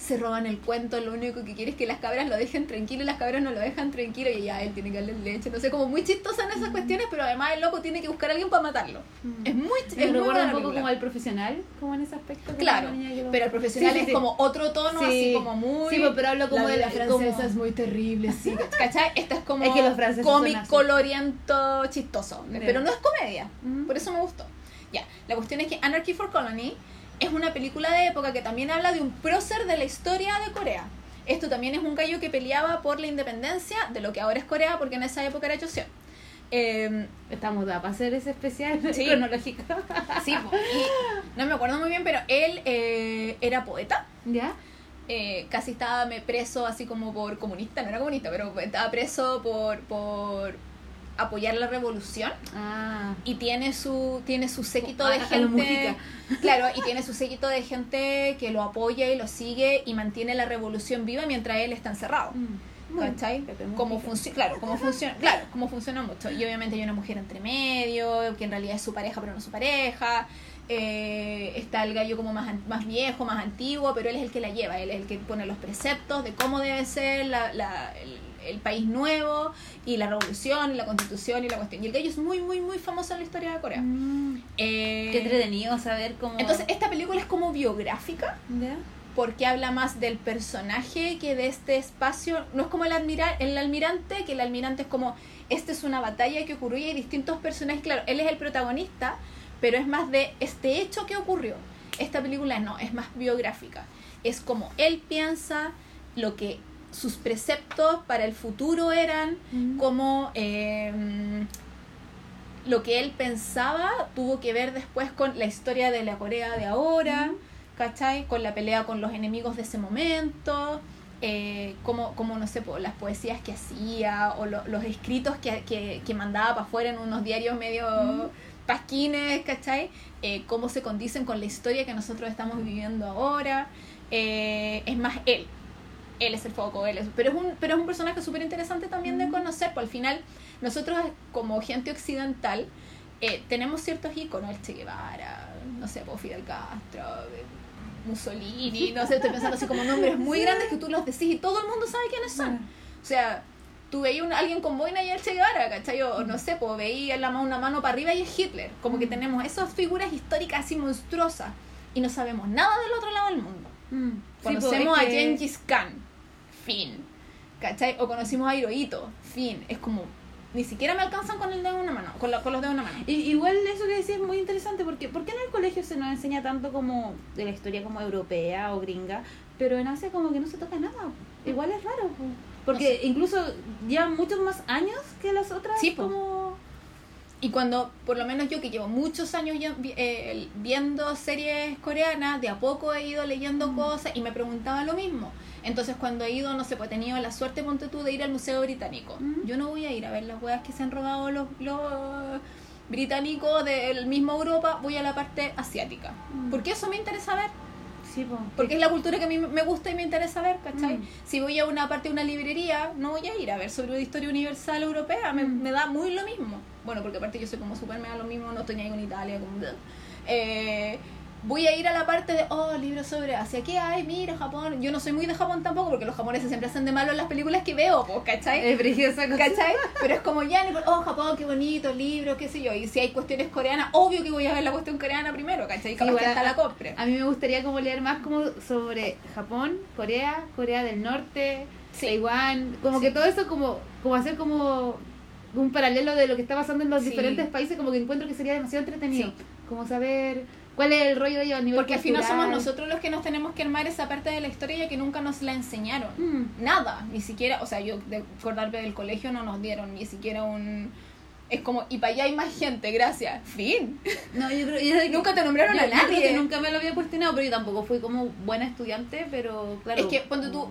Se roban el cuento, lo único que quiere es que las cabras lo dejen tranquilo y las cabras no lo dejan tranquilo y ya él tiene que darle leche. No sé, como muy chistosa en esas cuestiones, pero además el loco tiene que buscar a alguien para matarlo. Mm. Es muy, Me es muy buena un poco película. como al profesional, como en ese aspecto. Claro, lo- pero el profesional Sí, sí, es sí. como otro tono, Sí. así como muy... Sí, pues, pero hablo como la de la francesa como- es muy terrible, sí. ¿Cachai? Esta es como Es que los cómic coloriento chistoso. Pero no es comedia. Ujú. Por eso me gustó. Ya, la cuestión es que Anarchy for Colony es una película de época que también habla de un prócer de la historia de Corea. Esto también es un gallo que peleaba por la independencia de lo que ahora es Corea, porque en esa época era Joseon. Eh, Estamos da para hacer ese especial Sí. cronológico. sí, y no me acuerdo muy bien, pero él eh, era poeta. ¿Ya? eh, casi estaba preso así como por comunista, no era comunista, pero estaba preso por, por apoyar la revolución Ah. y tiene su tiene su séquito de gente claro y tiene su séquito de gente que lo apoya y lo sigue y mantiene la revolución viva mientras él está encerrado Mm. Mujica. funciona, claro, cómo funciona, claro, cómo funciona mucho. Y obviamente hay una mujer entre medio, que en realidad es su pareja, pero no su pareja. Eh, está el gallo como más, más viejo, más antiguo, pero él es el que la lleva, él es el que pone los preceptos de cómo debe ser la, la- el, el país nuevo y la revolución y la constitución y la cuestión. Y el gallo es muy, muy, muy famoso en la historia de Corea. Mm. Eh, Qué entretenido saber cómo. entonces, esta película es como biográfica porque habla más del personaje que de este espacio. No es como el, admira el almirante, que el almirante es como, esta es una batalla que ocurrió y hay distintos personajes. Claro, él es el protagonista, pero es más de este hecho que ocurrió. Esta película no, es más biográfica. Es como él piensa, lo que sus preceptos para el futuro eran, Mm. como eh, lo que él pensaba tuvo que ver después con la historia de la Corea de ahora, ¿cachai? Con la pelea con los enemigos de ese momento, eh, como, como, no sé, las poesías que hacía o lo- los escritos que, que, que mandaba para afuera en unos diarios medio pasquines, ¿cachai? Eh, cómo se condicen con la historia que nosotros estamos viviendo ahora. Eh, es más él, él es el foco, él es, pero es un, pero es un personaje súper interesante también de conocer, pues al final nosotros como gente occidental eh, tenemos ciertos íconos, el Che Guevara, no sé, pues, Fidel Castro, eh, Mussolini, no sé, estoy pensando así como nombres muy grandes que tú los decís y todo el mundo sabe quiénes son. O sea, tú veías un, alguien con boina y el Che Guevara, ¿cachai? O no sé, pues veías la una mano para arriba y es Hitler. Como que tenemos esas figuras históricas así monstruosas y no sabemos nada del otro lado del mundo. Mm. Conocemos Sí, pues, a es que- Gengis Khan, fin. ¿Cachai? O conocimos a Hirohito, fin. Es como, ni siquiera me alcanzan con el dedo en una mano, con, la- con los dedos en una mano. I- Igual eso que decís es muy interesante porque ¿por qué en el colegio se nos enseña tanto como de la historia como europea o gringa, pero en Asia como que no se toca nada? Igual es raro, po. Porque incluso llevan muchos más años que las otras Sí, como Y cuando, por lo menos yo que llevo muchos años ya eh, viendo series coreanas, de a poco he ido leyendo cosas y me preguntaba lo mismo. Entonces cuando he ido, no sé, pues he tenido la suerte, ponte tú, de ir al Museo Británico. Mm. Yo no voy a ir a ver las weas que se han robado los, los británicos del mismo Europa, voy a la parte asiática. Mm. Porque eso me interesa ver. Sí. Porque es la cultura que a mí me gusta y me interesa ver, ¿cachai? Mm. Si voy a una parte de una librería, no voy a ir a ver sobre una historia universal europea, me, Mm. me da muy lo mismo. Bueno, porque aparte yo soy como súper me da lo mismo, no estoy ni ahí con Italia, como... Eh, voy a ir a la parte de, oh, libros sobre Asia, ¿qué hay? Mira, Japón. Yo no soy muy de Japón tampoco, porque los japoneses siempre hacen de malo en las películas que veo, pues, ¿cachai? Es cosa. ¿Cachai? Pero es como ya, oh, Japón, qué bonito, libro, qué sé yo. Y si hay cuestiones coreanas, obvio que voy a ver la cuestión coreana primero, ¿cachai? Capaz Igual que hasta la compre. A mí me gustaría como leer más como sobre Japón, Corea, Corea del Norte, Sí. Taiwán, como Sí. que todo eso como, como hacer como un paralelo de lo que está pasando en los Sí. diferentes países, como que encuentro que sería demasiado entretenido. Sí. Como saber cuál es el rollo de ellos a nivel Porque al final somos nosotros los que nos tenemos que armar esa parte de la historia ya que nunca nos la enseñaron. Mm. Nada, ni siquiera, o sea, yo de acordarme del colegio no nos dieron ni siquiera un... Es como, y para allá hay más gente, gracias. Fin. No, yo creo yo- Nunca te nombraron yo- a yo creo nadie. que nunca me lo había cuestionado, pero yo tampoco fui como buena estudiante, pero claro. Es que, ponte tú,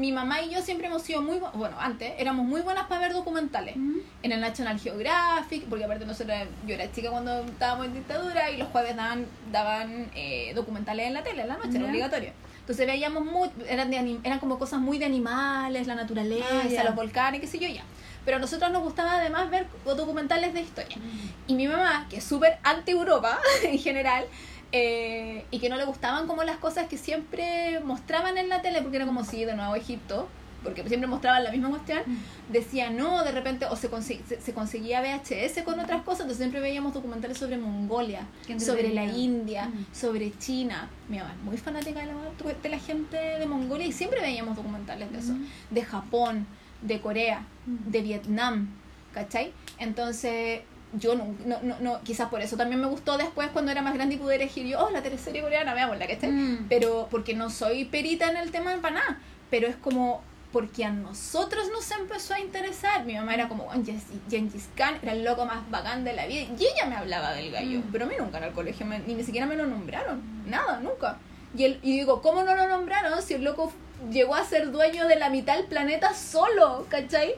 mi mamá y yo siempre hemos sido muy, bu- bueno, antes éramos muy buenas para ver documentales. Mm. En el National Geographic, porque aparte nosotros, yo era chica cuando estábamos en dictadura y los jueves daban, daban eh, documentales en la tele, en la noche, era obligatorio. Entonces veíamos muy, eran, de anim- eran como cosas muy de animales, la naturaleza, Ah, los volcanes, qué sé yo, ya. Pero a nosotros nos gustaba además ver documentales de historia. Mm. Y mi mamá, que es súper anti-Europa en general, eh, y que no le gustaban como las cosas que siempre mostraban en la tele, porque era como si de nuevo Egipto, porque siempre mostraban la misma cuestión, decía no, de repente, o se, consi- se, se conseguía VHS con otras cosas, entonces siempre veíamos documentales sobre Mongolia, sobre la. India, Mm. sobre China. Mi mamá es muy fanática de la, de la gente de Mongolia y siempre veíamos documentales de eso, Mm. de Japón, de Corea, Mm. de Vietnam, ¿cachai? Entonces, yo no, no, no, no- quizás por eso también me gustó después cuando era más grande y pude elegir yo, oh, la teleserie coreana, veamos la que esté. Mm. Pero porque no soy perita en el tema para nada. Pero es como porque a nosotros nos empezó a interesar. Mi mamá era como, "Oh, Gengis Gengis Khan era el loco más bacán de la vida. Y ella me hablaba del gallo. Mm. Pero a mí nunca en el colegio, me- ni, ni siquiera me lo nombraron. Nada, nunca. Y, el, y digo, ¿cómo no lo nombraron si el loco llegó a ser dueño de la mitad del planeta solo? ¿Cachai?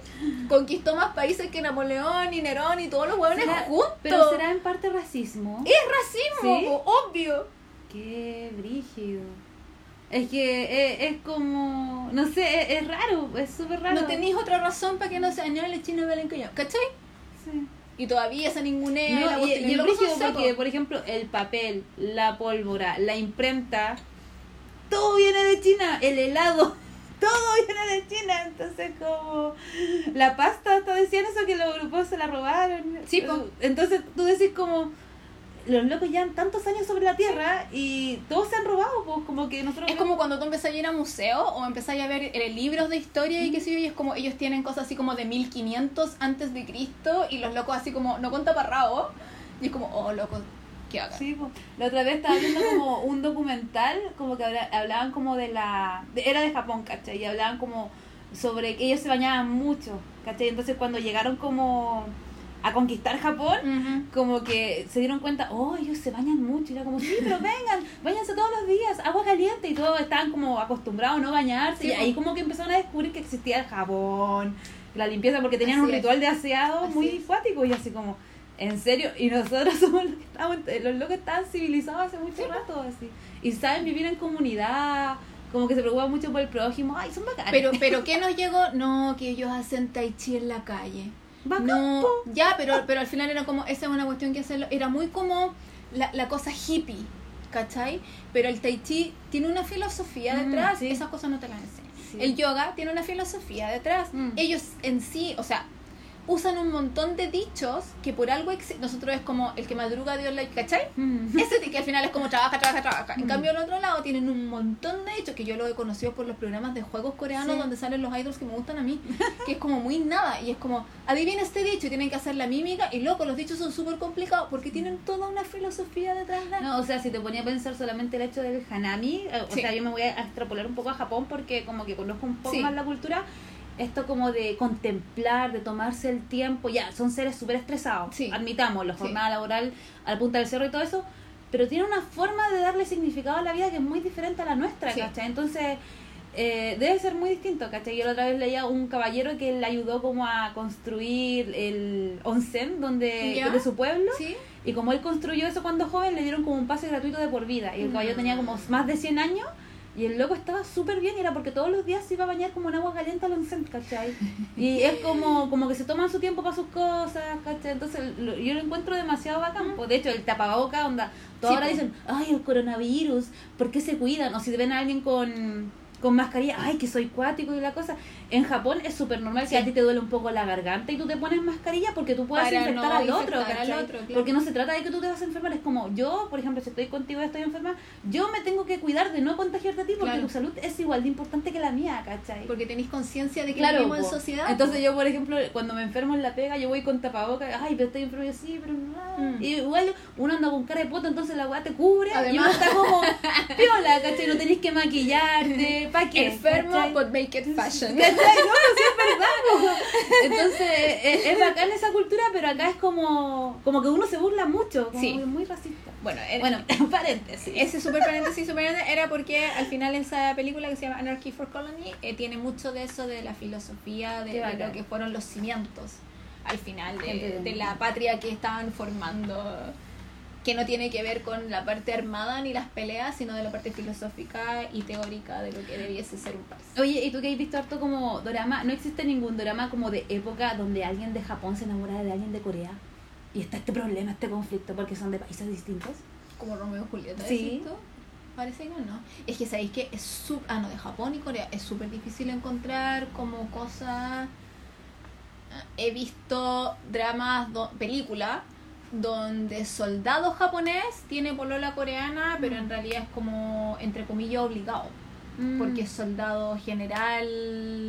Conquistó más países que Napoleón y Nerón y todos los huevones ¿Será- juntos. Pero será en parte racismo. Es racismo, obvio. Qué brígido. Es que eh, es, como. No sé, es, es raro, es súper raro. No tenéis otra razón para que no sea no el chino yo, ¿cachai? Sí. Y todavía se ningunea No, y, cuestión. y el brígido porque, por ejemplo, el papel, la pólvora, la imprenta, todo viene de China, el helado, todo viene de China, entonces como la pasta, hasta decían eso que los grupos se la robaron. Sí, po. Entonces tú decís como los locos llevan tantos años sobre la tierra y todos se han robado, pues como que nosotros Es como cuando tú empezás a ir a museos o empezás a ver eh, libros de historia y qué sé yo, y es como ellos tienen cosas así como de 1500 antes de Cristo y los locos así como no con taparrabo y es como, oh, loco, ¿qué hagan? Sí, po. la otra vez estaba viendo como un documental, como que habla- hablaban como de la... de- era de Japón, ¿cachai? Y hablaban como sobre que ellos se bañaban mucho, ¿cachai? Entonces cuando llegaron como a conquistar Japón, como que se dieron cuenta, oh, ellos se bañan mucho. Y era como, sí, pero vengan, bañanse todos los días, agua caliente. Y todos estaban como acostumbrados a no bañarse. Sí, y ahí como que empezaron a descubrir que existía el jabón, la limpieza, porque tenían un es. ritual de aseado Así muy es. cuático. Y así como, en serio, y nosotros somos los que estamos, los locos estaban civilizados hace mucho rato, así. Y saben vivir en comunidad, como que se preocupan mucho por el prójimo. Ay, son bacanes. Pero, pero ¿qué nos llegó? No, que ellos hacen tai chi en la calle. No, ya, pero, pero al final era como, esa es una cuestión que hacerlo, era muy como la, la cosa hippie, ¿cachai? Pero el tai chi tiene una filosofía Mm, detrás, sí. esas cosas no te las enseñan. Sí. El yoga tiene una filosofía detrás. Mm. Ellos en sí, o sea, usan un montón de dichos que por algo nosotros es como el que madruga Dios la ¿cachai? Mm. Ese que al final es como trabaja, trabaja, trabaja. En Mm. cambio, al otro lado tienen un montón de dichos que yo lo he conocido por los programas de juegos coreanos Sí. donde salen los idols que me gustan a mí, que es como muy nada. Y es como, adivina este dicho y tienen que hacer la mímica. Y loco, los dichos son súper complicados porque tienen toda una filosofía detrás de No, o sea, si te ponía a pensar solamente el hecho del hanami, eh, o Sí. sea, yo me voy a extrapolar un poco a Japón porque como que conozco un poco Sí. más la cultura, esto como de contemplar, de tomarse el tiempo, ya, son seres súper estresados, Sí. admitamos, la Sí. jornada laboral a la punta del cerro y todo eso, pero tiene una forma de darle significado a la vida que es muy diferente a la nuestra, Sí. ¿cachai? Entonces... eh, debe ser muy distinto, ¿cachai? Yo la otra vez leía un caballero que le ayudó como a construir el onsen donde, ¿Ya? de su pueblo Sí. y como él construyó eso cuando joven, le dieron como un pase gratuito de por vida. Y el Mm. caballo tenía como más de 100 años. Y el loco estaba súper bien y era porque todos los días se iba a bañar como en agua caliente al onsen, ¿cachai? Y es como, como que se toman su tiempo para sus cosas, ¿cachai? Entonces lo- yo lo encuentro demasiado bacán. pues, De hecho, el tapaboca, onda, todos Sí, ahora dicen, ay, el coronavirus, ¿por qué se cuidan? O si ven a alguien con, con mascarilla, ay, que soy cuático y la cosa. En Japón es súper normal Sí. que a ti te duele un poco la garganta y tú te pones mascarilla porque tú puedes infectar no al otro, al otro, claro. Porque no se trata de que tú te vas a enfermar, es como yo, por ejemplo, si estoy contigo y estoy enferma, yo me tengo que cuidar de no contagiarte a ti porque Claro. tu salud es igual de importante que la mía, ¿cachai? Porque tenéis conciencia de que Claro, vivimos en sociedad. Entonces yo, por ejemplo, cuando me enfermo en la pega, yo voy con tapabocas, ay, pero estoy enfermo, yo sí, pero no. Mm. Y igual uno anda con cara de puta, entonces la weá te cubre y Además. uno está como piola, ¿cachai? No tenés que maquillarte, ¿para qué? Enfermo, ¿cachai? but make it fashion. ¿Cachai? No, no, sí, es verdad. Entonces, es, es bacán esa cultura, pero acá es como, como que uno se burla mucho, como Sí. muy, muy racista. Bueno, en- Bueno, paréntesis. Ese super paréntesis, super paréntesis era porque al final esa película que se llama Anarchy for Colony eh, tiene mucho de eso de la filosofía, de, lo que fueron los cimientos al final de, la patria que estaban formando, que no tiene que ver con la parte armada ni las peleas, sino de la parte filosófica y teórica de lo que debiese ser un país. Oye, ¿y tú que has visto harto como drama? ¿No existe ningún drama como de época donde alguien de Japón se enamora de alguien de Corea? Y está este problema, este conflicto, porque son de países distintos. Como Romeo y Julieta, Sí. Parece que no. Es que sabéis que es súper. Ah, no, de Japón y Corea. Es súper difícil encontrar como cosas. He visto dramas, do- películas, donde soldado japonés tiene polola coreana, pero en realidad es como, entre comillas, obligado. Mm. Porque es soldado general,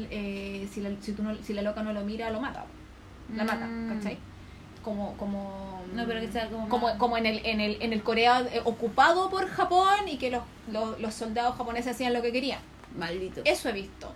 eh, si, la, si, tú no- si la loca no lo mira, lo mata. La mata, Mm. ¿cachai? como como No, pero que sea como como, como en el en el en el Corea eh, ocupado por Japón y que los, los, los soldados japoneses hacían lo que querían. Maldito. Eso he visto.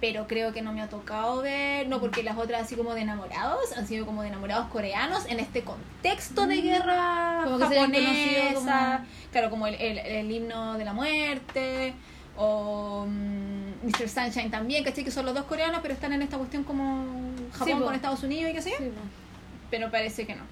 Pero creo que no me ha tocado ver, no porque las otras así como de enamorados, han sido como de enamorados coreanos en este contexto de guerra Mm. Como que se hayan japonesa, conocido como- claro, como el, el, el himno de la muerte, o mm, Mr. Sunshine también, ¿cachai? Que son los dos coreanos, pero están en esta cuestión como Japón Sí, con Estados Unidos y qué sé yo, Sí, po. pero parece que no.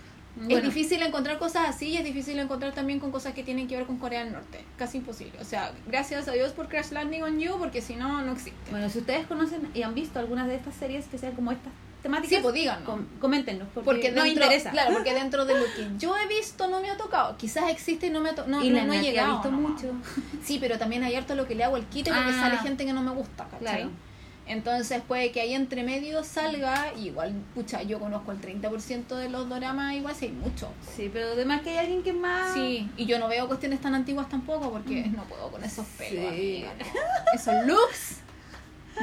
Es difícil encontrar cosas así y es difícil encontrar también con cosas que tienen que ver con Corea del Norte. Casi imposible. O sea, gracias a Dios por Crash Landing on You, porque si no, no existe. Bueno, si ustedes conocen y han visto algunas de estas series que sean como estas temáticas, Sí, pues díganos. com- coméntenos, porque, dentro, interesa. Claro, porque dentro de lo que yo he visto no me ha tocado. Quizás existe y no me ha to- no, y no, la no he llegado. visto mucho. Sí, pero también hay harto lo que le hago el quite porque Ah. sale gente que no me gusta, ¿cachai? Claro. Entonces puede que ahí entre medio salga, y igual, pucha, yo conozco el 30% de los doramas, igual sí hay mucho. Sí, pero además que hay alguien que más... Sí, y yo no veo cuestiones tan antiguas tampoco porque no puedo con esos pelos, Sí. amiga, no. Esos looks,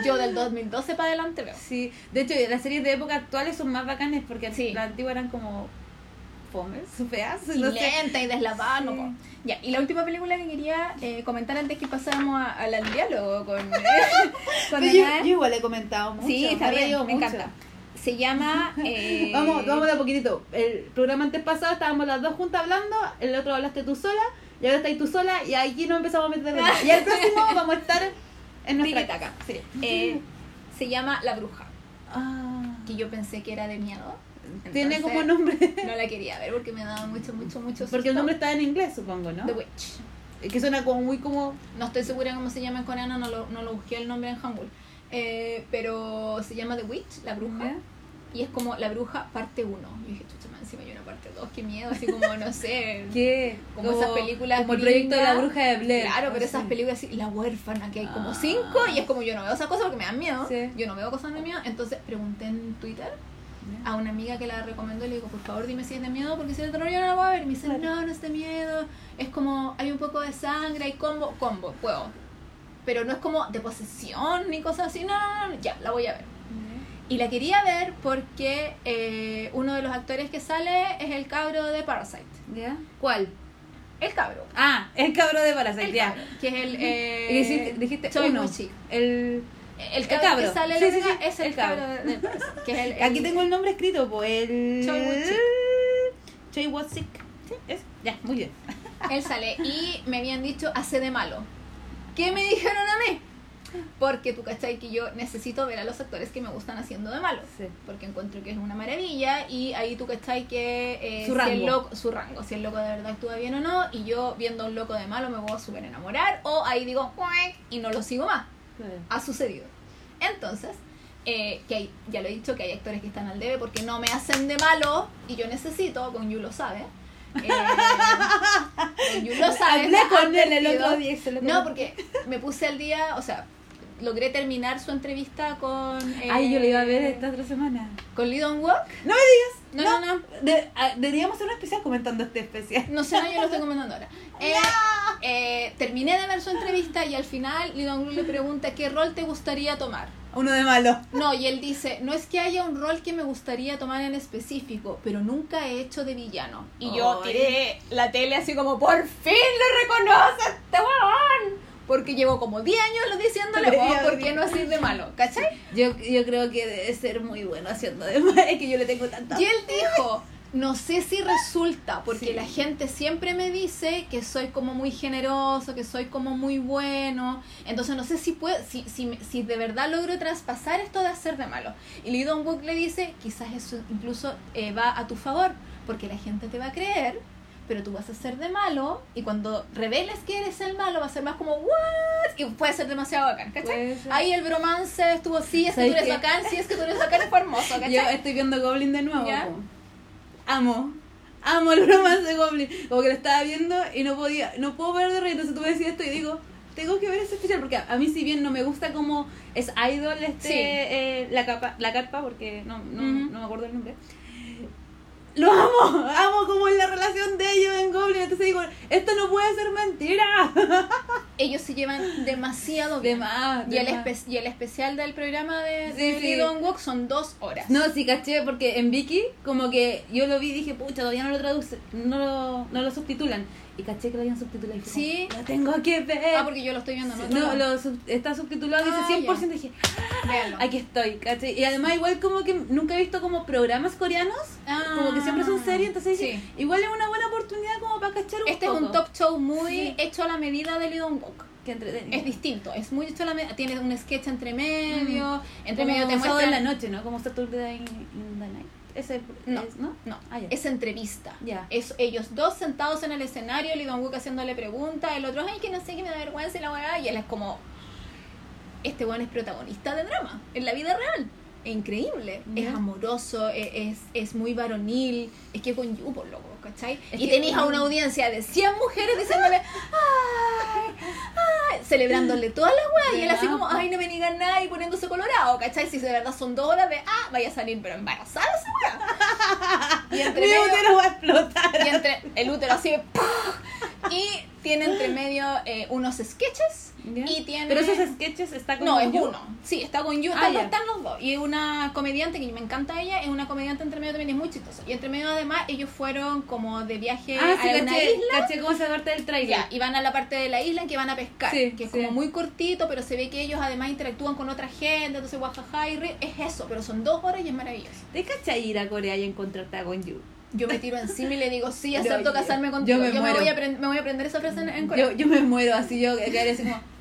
yo del 2012 para adelante veo. Sí, de hecho las series de época actuales son más bacanes porque Sí. las antiguas eran como fomes, feas, Sí, no sé. lenta y deslavada, no Sí. puedo. Ya, y la última película que quería eh, comentar antes que pasáramos al diálogo con, eh, con yo, yo igual he comentado mucho. Sí, está bien, me mucho. encanta. Se llama... eh, Vamos, vamos de a poquitito. El programa antes pasado estábamos las dos juntas hablando, el otro hablaste tú sola, y ahora estás tú sola, y aquí nos empezamos a meter de. Y el próximo vamos a estar en nuestra caca. Sí. eh, se llama La Bruja, Ah, que yo pensé que era de miedo. Tiene como nombre. No la quería ver porque me daba mucho, mucho, mucho Porque el susto. nombre está en inglés, supongo, ¿no? The Witch. Que suena como muy como. No estoy segura cómo se llama en coreano, no lo, no lo busqué el nombre en Hangul. Eh, pero se llama The Witch, la bruja. Y es como la bruja parte 1. Yo dije, chucha, más encima hay una parte 2, qué miedo, así como, no sé. ¿Qué? Como esas películas Como el proyecto de la bruja de Blair. Claro, pero esas películas así, la huérfana, que hay como Ah. cinco, y es como yo no veo esas cosas porque me dan miedo. Sí. Yo no veo cosas de miedo. Entonces pregunté en Twitter a una amiga que la recomendó le digo, por favor dime si es de miedo, porque si es de terror yo no la voy a ver. Y me dice, no, no es de miedo. Es como, hay un poco de sangre, hay combo, combo, puedo. Pero no es como de posesión ni cosas así, no, no, no, ya, la voy a ver. Y la quería ver porque eh, uno de los actores que sale es el cabro de Parasite. ¿Ya? ¿Cuál? El cabro. Ah, el cabro de Parasite, El ya. cabro, que es el... Eh, Y dijiste, dijiste uno. Woo-sik. El... Cabro, cabro. que sale Sí, sí, sí, es el, el cabro. cabro que es el, Aquí tengo el nombre escrito, pues el... Choi Woo-sik. Sí, es. Ya, muy bien. Él sale y me habían dicho hace de malo. ¿Qué me dijeron a mí? Porque tú cachai que yo necesito ver a los actores que me gustan haciendo de malo. Sí. Porque encuentro que es una maravilla y ahí tú cachai que eh, Su si el rango. loco, su rango, si el loco de verdad actúa bien o no, y yo viendo a un loco de malo me voy a súper enamorar, o ahí digo y no lo sigo más. Ha sucedido. Entonces, eh, que hay, ya lo he dicho, que hay actores que están al debe porque no me hacen de malo y yo necesito, con Yu lo sabe. Eh, con Yu lo sabe. Hablé está con él el advertido. otro día y se lo No, porque me puse al día, o sea, logré terminar su entrevista con. eh, Ay, yo le iba a ver esta otra semana. Con Lee Dong Wook. No me digas. No, no, no. De- ah, deberíamos hacer un especial comentando este especial. No sé, no, yo lo estoy comentando ahora. Eh, eh, terminé de ver su entrevista y al final Lee Dong Wook le pregunta qué rol te gustaría tomar. Uno de malo. No, y él dice, no es que haya un rol que me gustaría tomar en específico, pero nunca he hecho de villano. Y yo Ay. tiré la tele así como, por fin lo reconoce este huevón. Porque llevo como 10 años lo diciéndole, Debería "Oh, ¿por qué no así de malo? ¿Cachai? Yo, yo creo que debe ser muy bueno haciendo de malo. Es que yo le tengo tanta. Y él dijo, no sé si resulta, porque Sí. la gente siempre me dice que soy como muy generoso, que soy como muy bueno. Entonces no sé si puedo, si, si, si de verdad logro traspasar esto de hacer de malo. Y Lee Dong Wook le dice, quizás eso incluso eh, va a tu favor, porque la gente te va a creer. Pero tú vas a ser de malo y cuando reveles que eres el malo va a ser más como ¿what? Y puede ser demasiado bacán, ¿cachai? Ahí el bromance estuvo, sí, es que tú ¿Sabes eres qué? bacán, sí, es que tú eres bacán, fue hermoso, ¿cachai? Yo estoy viendo Goblin de nuevo. ¿Ya? Amo. Amo el romance de Goblin. Como que lo estaba viendo y no podía, no puedo parar de reír. Entonces tú me decís esto y digo, tengo que ver ese especial porque a mí si bien no me gusta como es idol este Sí. eh, la capa, la carpa porque no, no, no me acuerdo el nombre. Lo amo, amo como en la relación de ellos en Goblin. Entonces digo, esto no puede ser mentira. ellos se llevan demasiado De bien. más, y, de el más. espe- y el especial del programa de, Sí, de sí. Dong Wook son dos horas. No, sí, caché, porque en Vicky, como que yo lo vi y dije, pucha, todavía no lo traducen, no lo, no lo subtitulan. Y caché que lo habían subtitulado y Sí. lo tengo que ver. Ah, porque yo lo estoy viendo, ¿no? no, lo sub- está subtitulado, Ah, dice 100%, y dije, Véanlo. aquí estoy, caché. Y además igual como que nunca he visto como programas coreanos, Ah, como que siempre son series, entonces dije, sí. igual es una buena oportunidad como para cachar un Este es un top show muy Sí. hecho a la medida de Lee Dong Wook. Es distinto, es muy hecho a la medida. Tiene un sketch entre medio, entre como medio te sábado muestran... en la noche, ¿no? Como Saturday in the Night. Ese No, es, ¿no? No, Ah, es entrevista. Ya. Es ellos dos sentados en el escenario, Lee Dong haciéndole preguntas, el otro, ay, que no sé, que me da vergüenza y la weá, y él es como, este weón es protagonista de drama, en la vida real. Es increíble, Ya. es amoroso, e- es, es muy varonil, es que con you, por loco, ¿cachai? Es y tenéis a una audiencia de 100 mujeres diciéndole, ay, ay, celebrándole todas las weas, y él así como, ay, no me digan nada y poniéndose colorado, ¿cachai? Si de verdad son dos horas de, ah, vaya a salir, pero embarazada. Y entre Mi medio- útero va a explotar. y entre el útero así ¡pah! y tiene entre medio eh, unos sketches Ya. y tiene Pero esos sketches está con no es uno sí está con Yu Ah, están, están los dos y una comediante que me encanta ella es una comediante entre medio también es muy chistosa y entre medio además ellos fueron como de viaje Ah, sí, a una caché, isla caché cómo se parte del trailer. ya, y van a la parte de la isla en que van a pescar, Sí, que es sí. como muy cortito, pero se ve que ellos además interactúan con otra gente, entonces guajaja y ri- es eso, pero son dos horas y es maravilloso. ¿Te cachai ir a Corea y encontrarte a Gon Yu? Yo me tiro encima y le digo, sí, Yo- acepto yo- casarme yo contigo. me Yo, me, voy a me voy a aprender esa frase en, en Corea. Yo, yo me muero así, yo quedaré así como...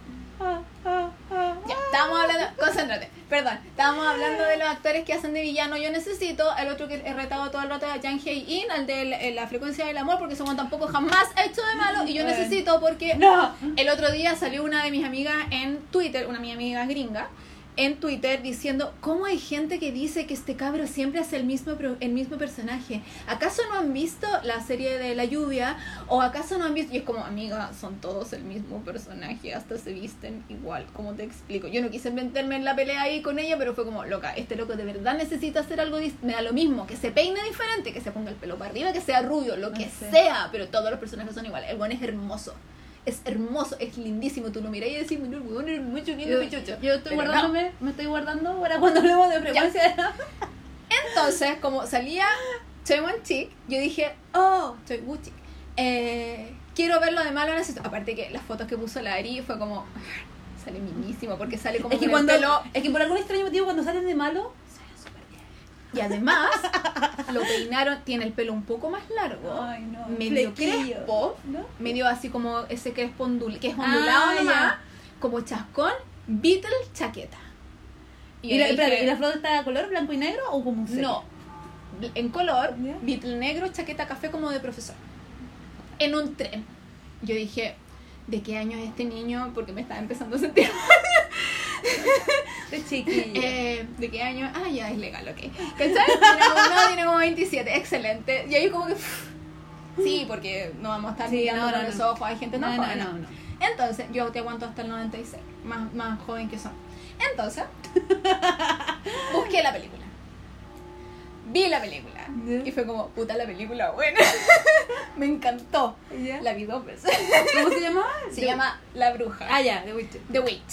Ya, estábamos hablando, concéntrate, perdón, estábamos hablando de los actores que hacen de villano. Yo necesito, el otro que he retado todo el rato a Jang Hae-in, al de la, la frecuencia del amor, porque ese tampoco jamás ha hecho de malo. Y yo necesito porque No. el otro día salió una de mis amigas en Twitter, una de mis amigas gringa, en Twitter diciendo, ¿cómo hay gente que dice que este cabro siempre hace el mismo, el mismo personaje? ¿Acaso no han visto la serie de la lluvia? ¿O acaso no han visto? Y es como, amiga, son todos el mismo personaje, hasta se visten igual, como te explico. Yo no quise meterme en la pelea ahí con ella, pero fue como, loca, este loco de verdad necesita hacer algo, me da lo mismo, que se peine diferente, que se ponga el pelo para arriba, que sea rubio, lo que sea, pero todos los personajes son iguales. El buen es hermoso. Es hermoso, es lindísimo. Tú lo miras y decís, "Mira, el weón es mucho lindo Yo, pichucho". yo estoy Pero guardándome, me estoy guardando para cuando hablemos de frecuencia. Entonces, como salía Choi Chick, yo dije, oh, Woo Chick, eh, quiero verlo de malo necesito. Aparte que las fotos que puso la Ari fue como, sale minísimo, porque sale como Es que cuando, el pelo. es que por algún extraño motivo cuando salen de malo. Y además, lo peinaron, tiene el pelo un poco más largo, Ay, no, medio flequillo. crespo, ¿No? medio así como ese crespo ondul que es ondulado Ah, nomás, como chascón, Beatle chaqueta. ¿Y, la, dije, ¿y la flor está de color blanco y negro o como un? No, en color, Ya. Beatle negro, chaqueta café como de profesor. En un tren. Yo dije, ¿de qué año es este niño? Porque me estaba empezando a sentir. De chiquilla. Eh, ¿De qué año? Ah, ya es legal, ok. ¿Cachai? Tiene como, no, tiene como 27, excelente. Y ahí como que. pff, Sí, porque no vamos a estar Sí, mirando no, los no. ojos, hay gente no, más no, joven. no, no. Entonces, yo te aguanto hasta el 96, más, más joven que son. Entonces, busqué la película. Vi la película. Y fue como, puta la película buena. Me encantó. La vi dos veces. ¿Cómo se llamaba? Se The- llama La Bruja. Ah, ya, The Witcher. The Witch.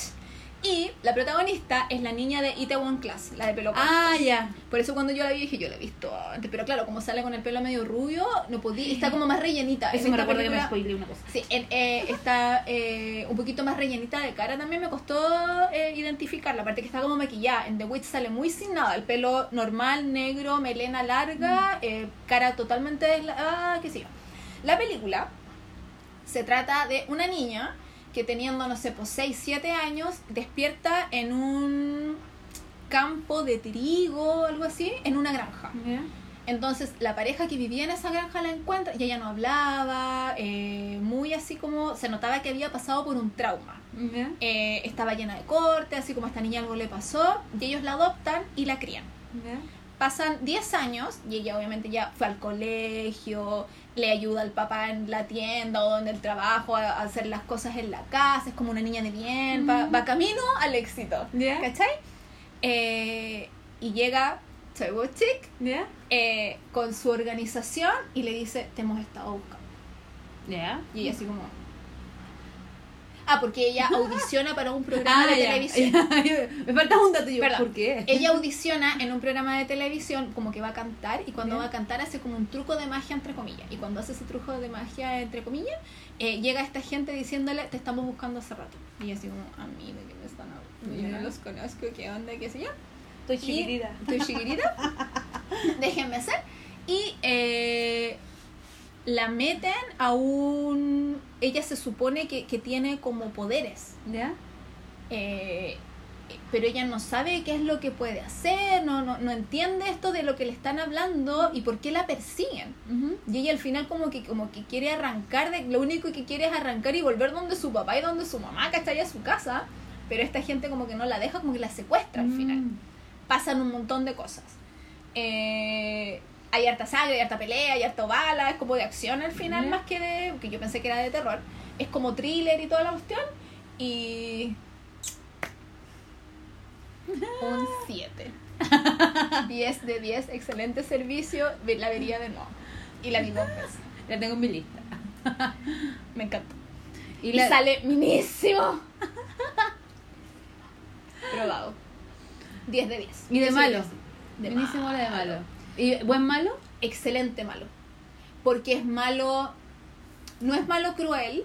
Y la protagonista es la niña de Itaewon Class, la de pelo corto. Ah, ya. Por eso cuando yo la vi dije, yo la he visto antes. Pero claro, como sale con el pelo medio rubio, no podía. Está como más rellenita. Eso En me recuerda que me spoileé una cosa. Sí, en- eh, está eh, un poquito más rellenita de cara. También me costó eh, identificarla. Aparte que está como maquillada. En The Witch sale muy sin nada. El pelo normal, negro, melena larga, eh, cara totalmente... Ah, qué sé yo. La película se trata de una niña que teniendo, no sé, pues 6, 7 años, despierta en un campo de trigo, algo así, en una granja. Entonces la pareja que vivía en esa granja la encuentra y ella no hablaba, eh, muy así como se notaba que había pasado por un trauma. Eh, estaba llena de corte, así como a esta niña algo le pasó, y ellos la adoptan y la crían. Pasan 10 años y ella obviamente ya fue al colegio, le ayuda al papá en la tienda o donde el trabajo a, hacer las cosas en la casa, es como una niña de bien, va, va camino al éxito. ¿Ya? ¿Cachai? Eh, y llega Woo Chick eh, con su organización y le dice, te hemos estado buscando. Y ella así como... Ah, porque ella audiciona para un programa Ah, de ya. televisión. Me falta un dato yo. Perdón. ¿Por qué? Ella audiciona en un programa de televisión como que va a cantar y cuando va a cantar hace como un truco de magia entre comillas. Y cuando hace ese truco de magia entre comillas, eh, llega esta gente diciéndole, te estamos buscando hace rato. Y así como, a mí, ¿de qué me están hablando? Yo no los conozco, ¿qué onda? ¿Qué sé yo? Estoy chiquitita. Estoy chiquitita. Déjenme ser. Y eh, la meten a un... Ella se supone que, que tiene como poderes. ¿Ya? Eh, pero ella no sabe qué es lo que puede hacer, no, no, no entiende esto de lo que le están hablando y por qué la persiguen. Y ella al final como que, como que quiere arrancar, de, lo único que quiere es arrancar y volver donde su papá y donde su mamá, que está allá a su casa. Pero esta gente como que no la deja, como que la secuestra al final Mm. pasan un montón de cosas. Eh, hay harta sangre, hay harta pelea, hay harta bala, es como de acción al final Ya. más que de. que yo pensé que era de terror. Es como thriller y toda la cuestión. Y. Un 7. 10 de 10, excelente servicio, la vería de nuevo. Y la vi dos veces. La tengo en mi lista. Me encantó. Y, Y, la- sale minísimo. Probado. 10 de 10. Y de malo. 10. De Buenísimo la de malo. ¿Y buen malo? excelente malo. Porque es malo, no es malo cruel,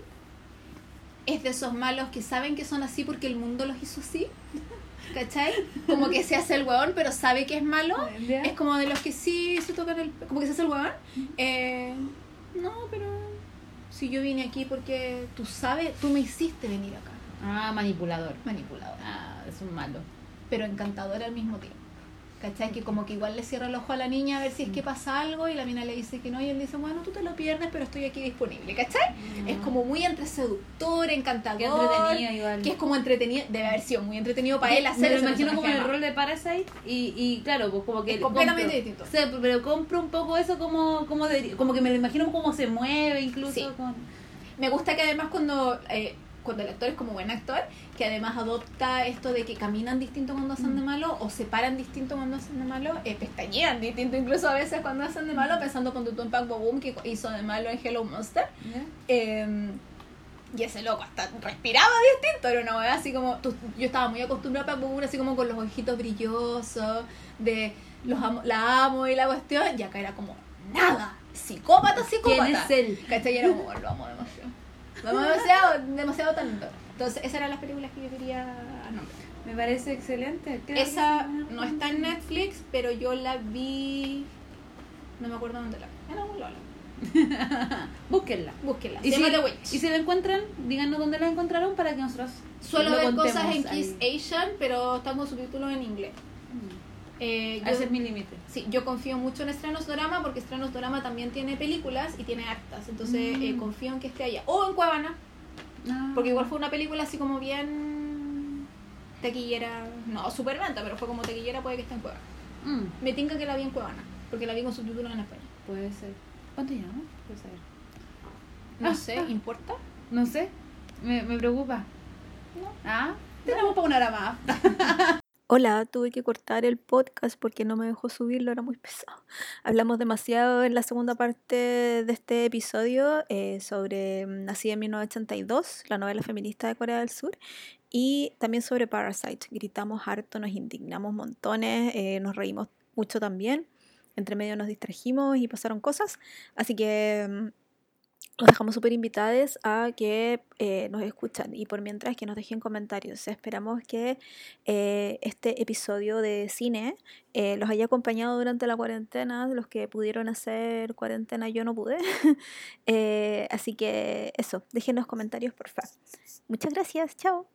es de esos malos que saben que son así porque el mundo los hizo así. ¿Cachai? Como que se hace el hueón, pero sabe que es malo. ¿Ya? Es como de los que sí se tocan el. como que se hace el hueón. Eh, no, pero. Si yo vine aquí porque tú sabes, tú me hiciste venir acá. Ah, manipulador. Manipulador. Ah, es un malo. Pero encantador al mismo tiempo. ¿Cachai? Que como que igual le cierra el ojo a la niña a ver si es que pasa algo y la mina le dice que no y él dice, bueno, tú te lo pierdes, pero estoy aquí disponible. ¿Cachai? Es como muy entre seductor, encantador. Qué entretenido igual. Que es como entretenido, debe haber sido muy entretenido para él hacer Me lo imagino como en el rol de Parasite y, y claro, pues como que Es completamente compro. distinto. Sí, pero compro un poco eso como como, de- como que me lo imagino cómo se mueve incluso Sí. con Me gusta que además cuando, eh, cuando el actor es como buen actor, que además adopta esto de que caminan distinto cuando hacen de Mm. malo o se paran distinto cuando hacen de malo, eh, pestañean distinto incluso a veces cuando hacen de malo, pensando cuando tú en Pac Boom que hizo de malo en Hello Monster. Eh, y ese loco hasta respiraba distinto, era una weá así como. tú- yo estaba muy acostumbrada a Pac así como con los ojitos brillosos, de los amo- la amo y la cuestión, y acá era como nada, psicópata, psicópata. ¿Quién es él? ¿Cachai? Era como, lo amo demasiado. Demasiado, demasiado tanto. Entonces, esas eran las películas que yo quería nombrar. Me parece excelente. Esa no está en Netflix, pero yo la vi. No me acuerdo dónde la vi. En algún lado. Búsquenla. Búsquenla. Y si, y si la encuentran, díganos dónde la encontraron para que nosotros Suelo lo ver cosas en. Kiss Asian, pero están con subtítulos en inglés. Eh, yo, Ese es mi límite. sí, yo confío mucho en Estrenos Drama porque Estrenos Drama también tiene películas y tiene actas. Entonces Mm. eh, confío en que esté allá. O en Cuevana, Ah. porque igual fue una película así como bien taquillera. No, super venta, pero fue como taquillera, puede que esté en Cuevana. Mm, Me tinca que la vi en Cuevana, porque la vi con subtítulos en español. puede ser. ¿Cuánto llama? Puedo saber. No Ah, sé, ah. ¿importa? No sé. Me, me preocupa. No. Ah, tenemos para una hora más. Hola, tuve que cortar el podcast porque no me dejó subirlo, era muy pesado. Hablamos demasiado en la segunda parte de este episodio eh, sobre mm, Nacida en 1982, la novela feminista de Corea del Sur, y también sobre Parasite. Gritamos harto, nos indignamos montones, eh, nos reímos mucho también. Entre medio nos distrajimos y pasaron cosas. Así que mm, los dejamos súper invitados a que eh, nos escuchan y por mientras que nos dejen comentarios. Esperamos que eh, este episodio de cine eh, los haya acompañado durante la cuarentena, los que pudieron hacer cuarentena yo no pude. Así que eso, déjenos comentarios por favor. Muchas gracias, chao.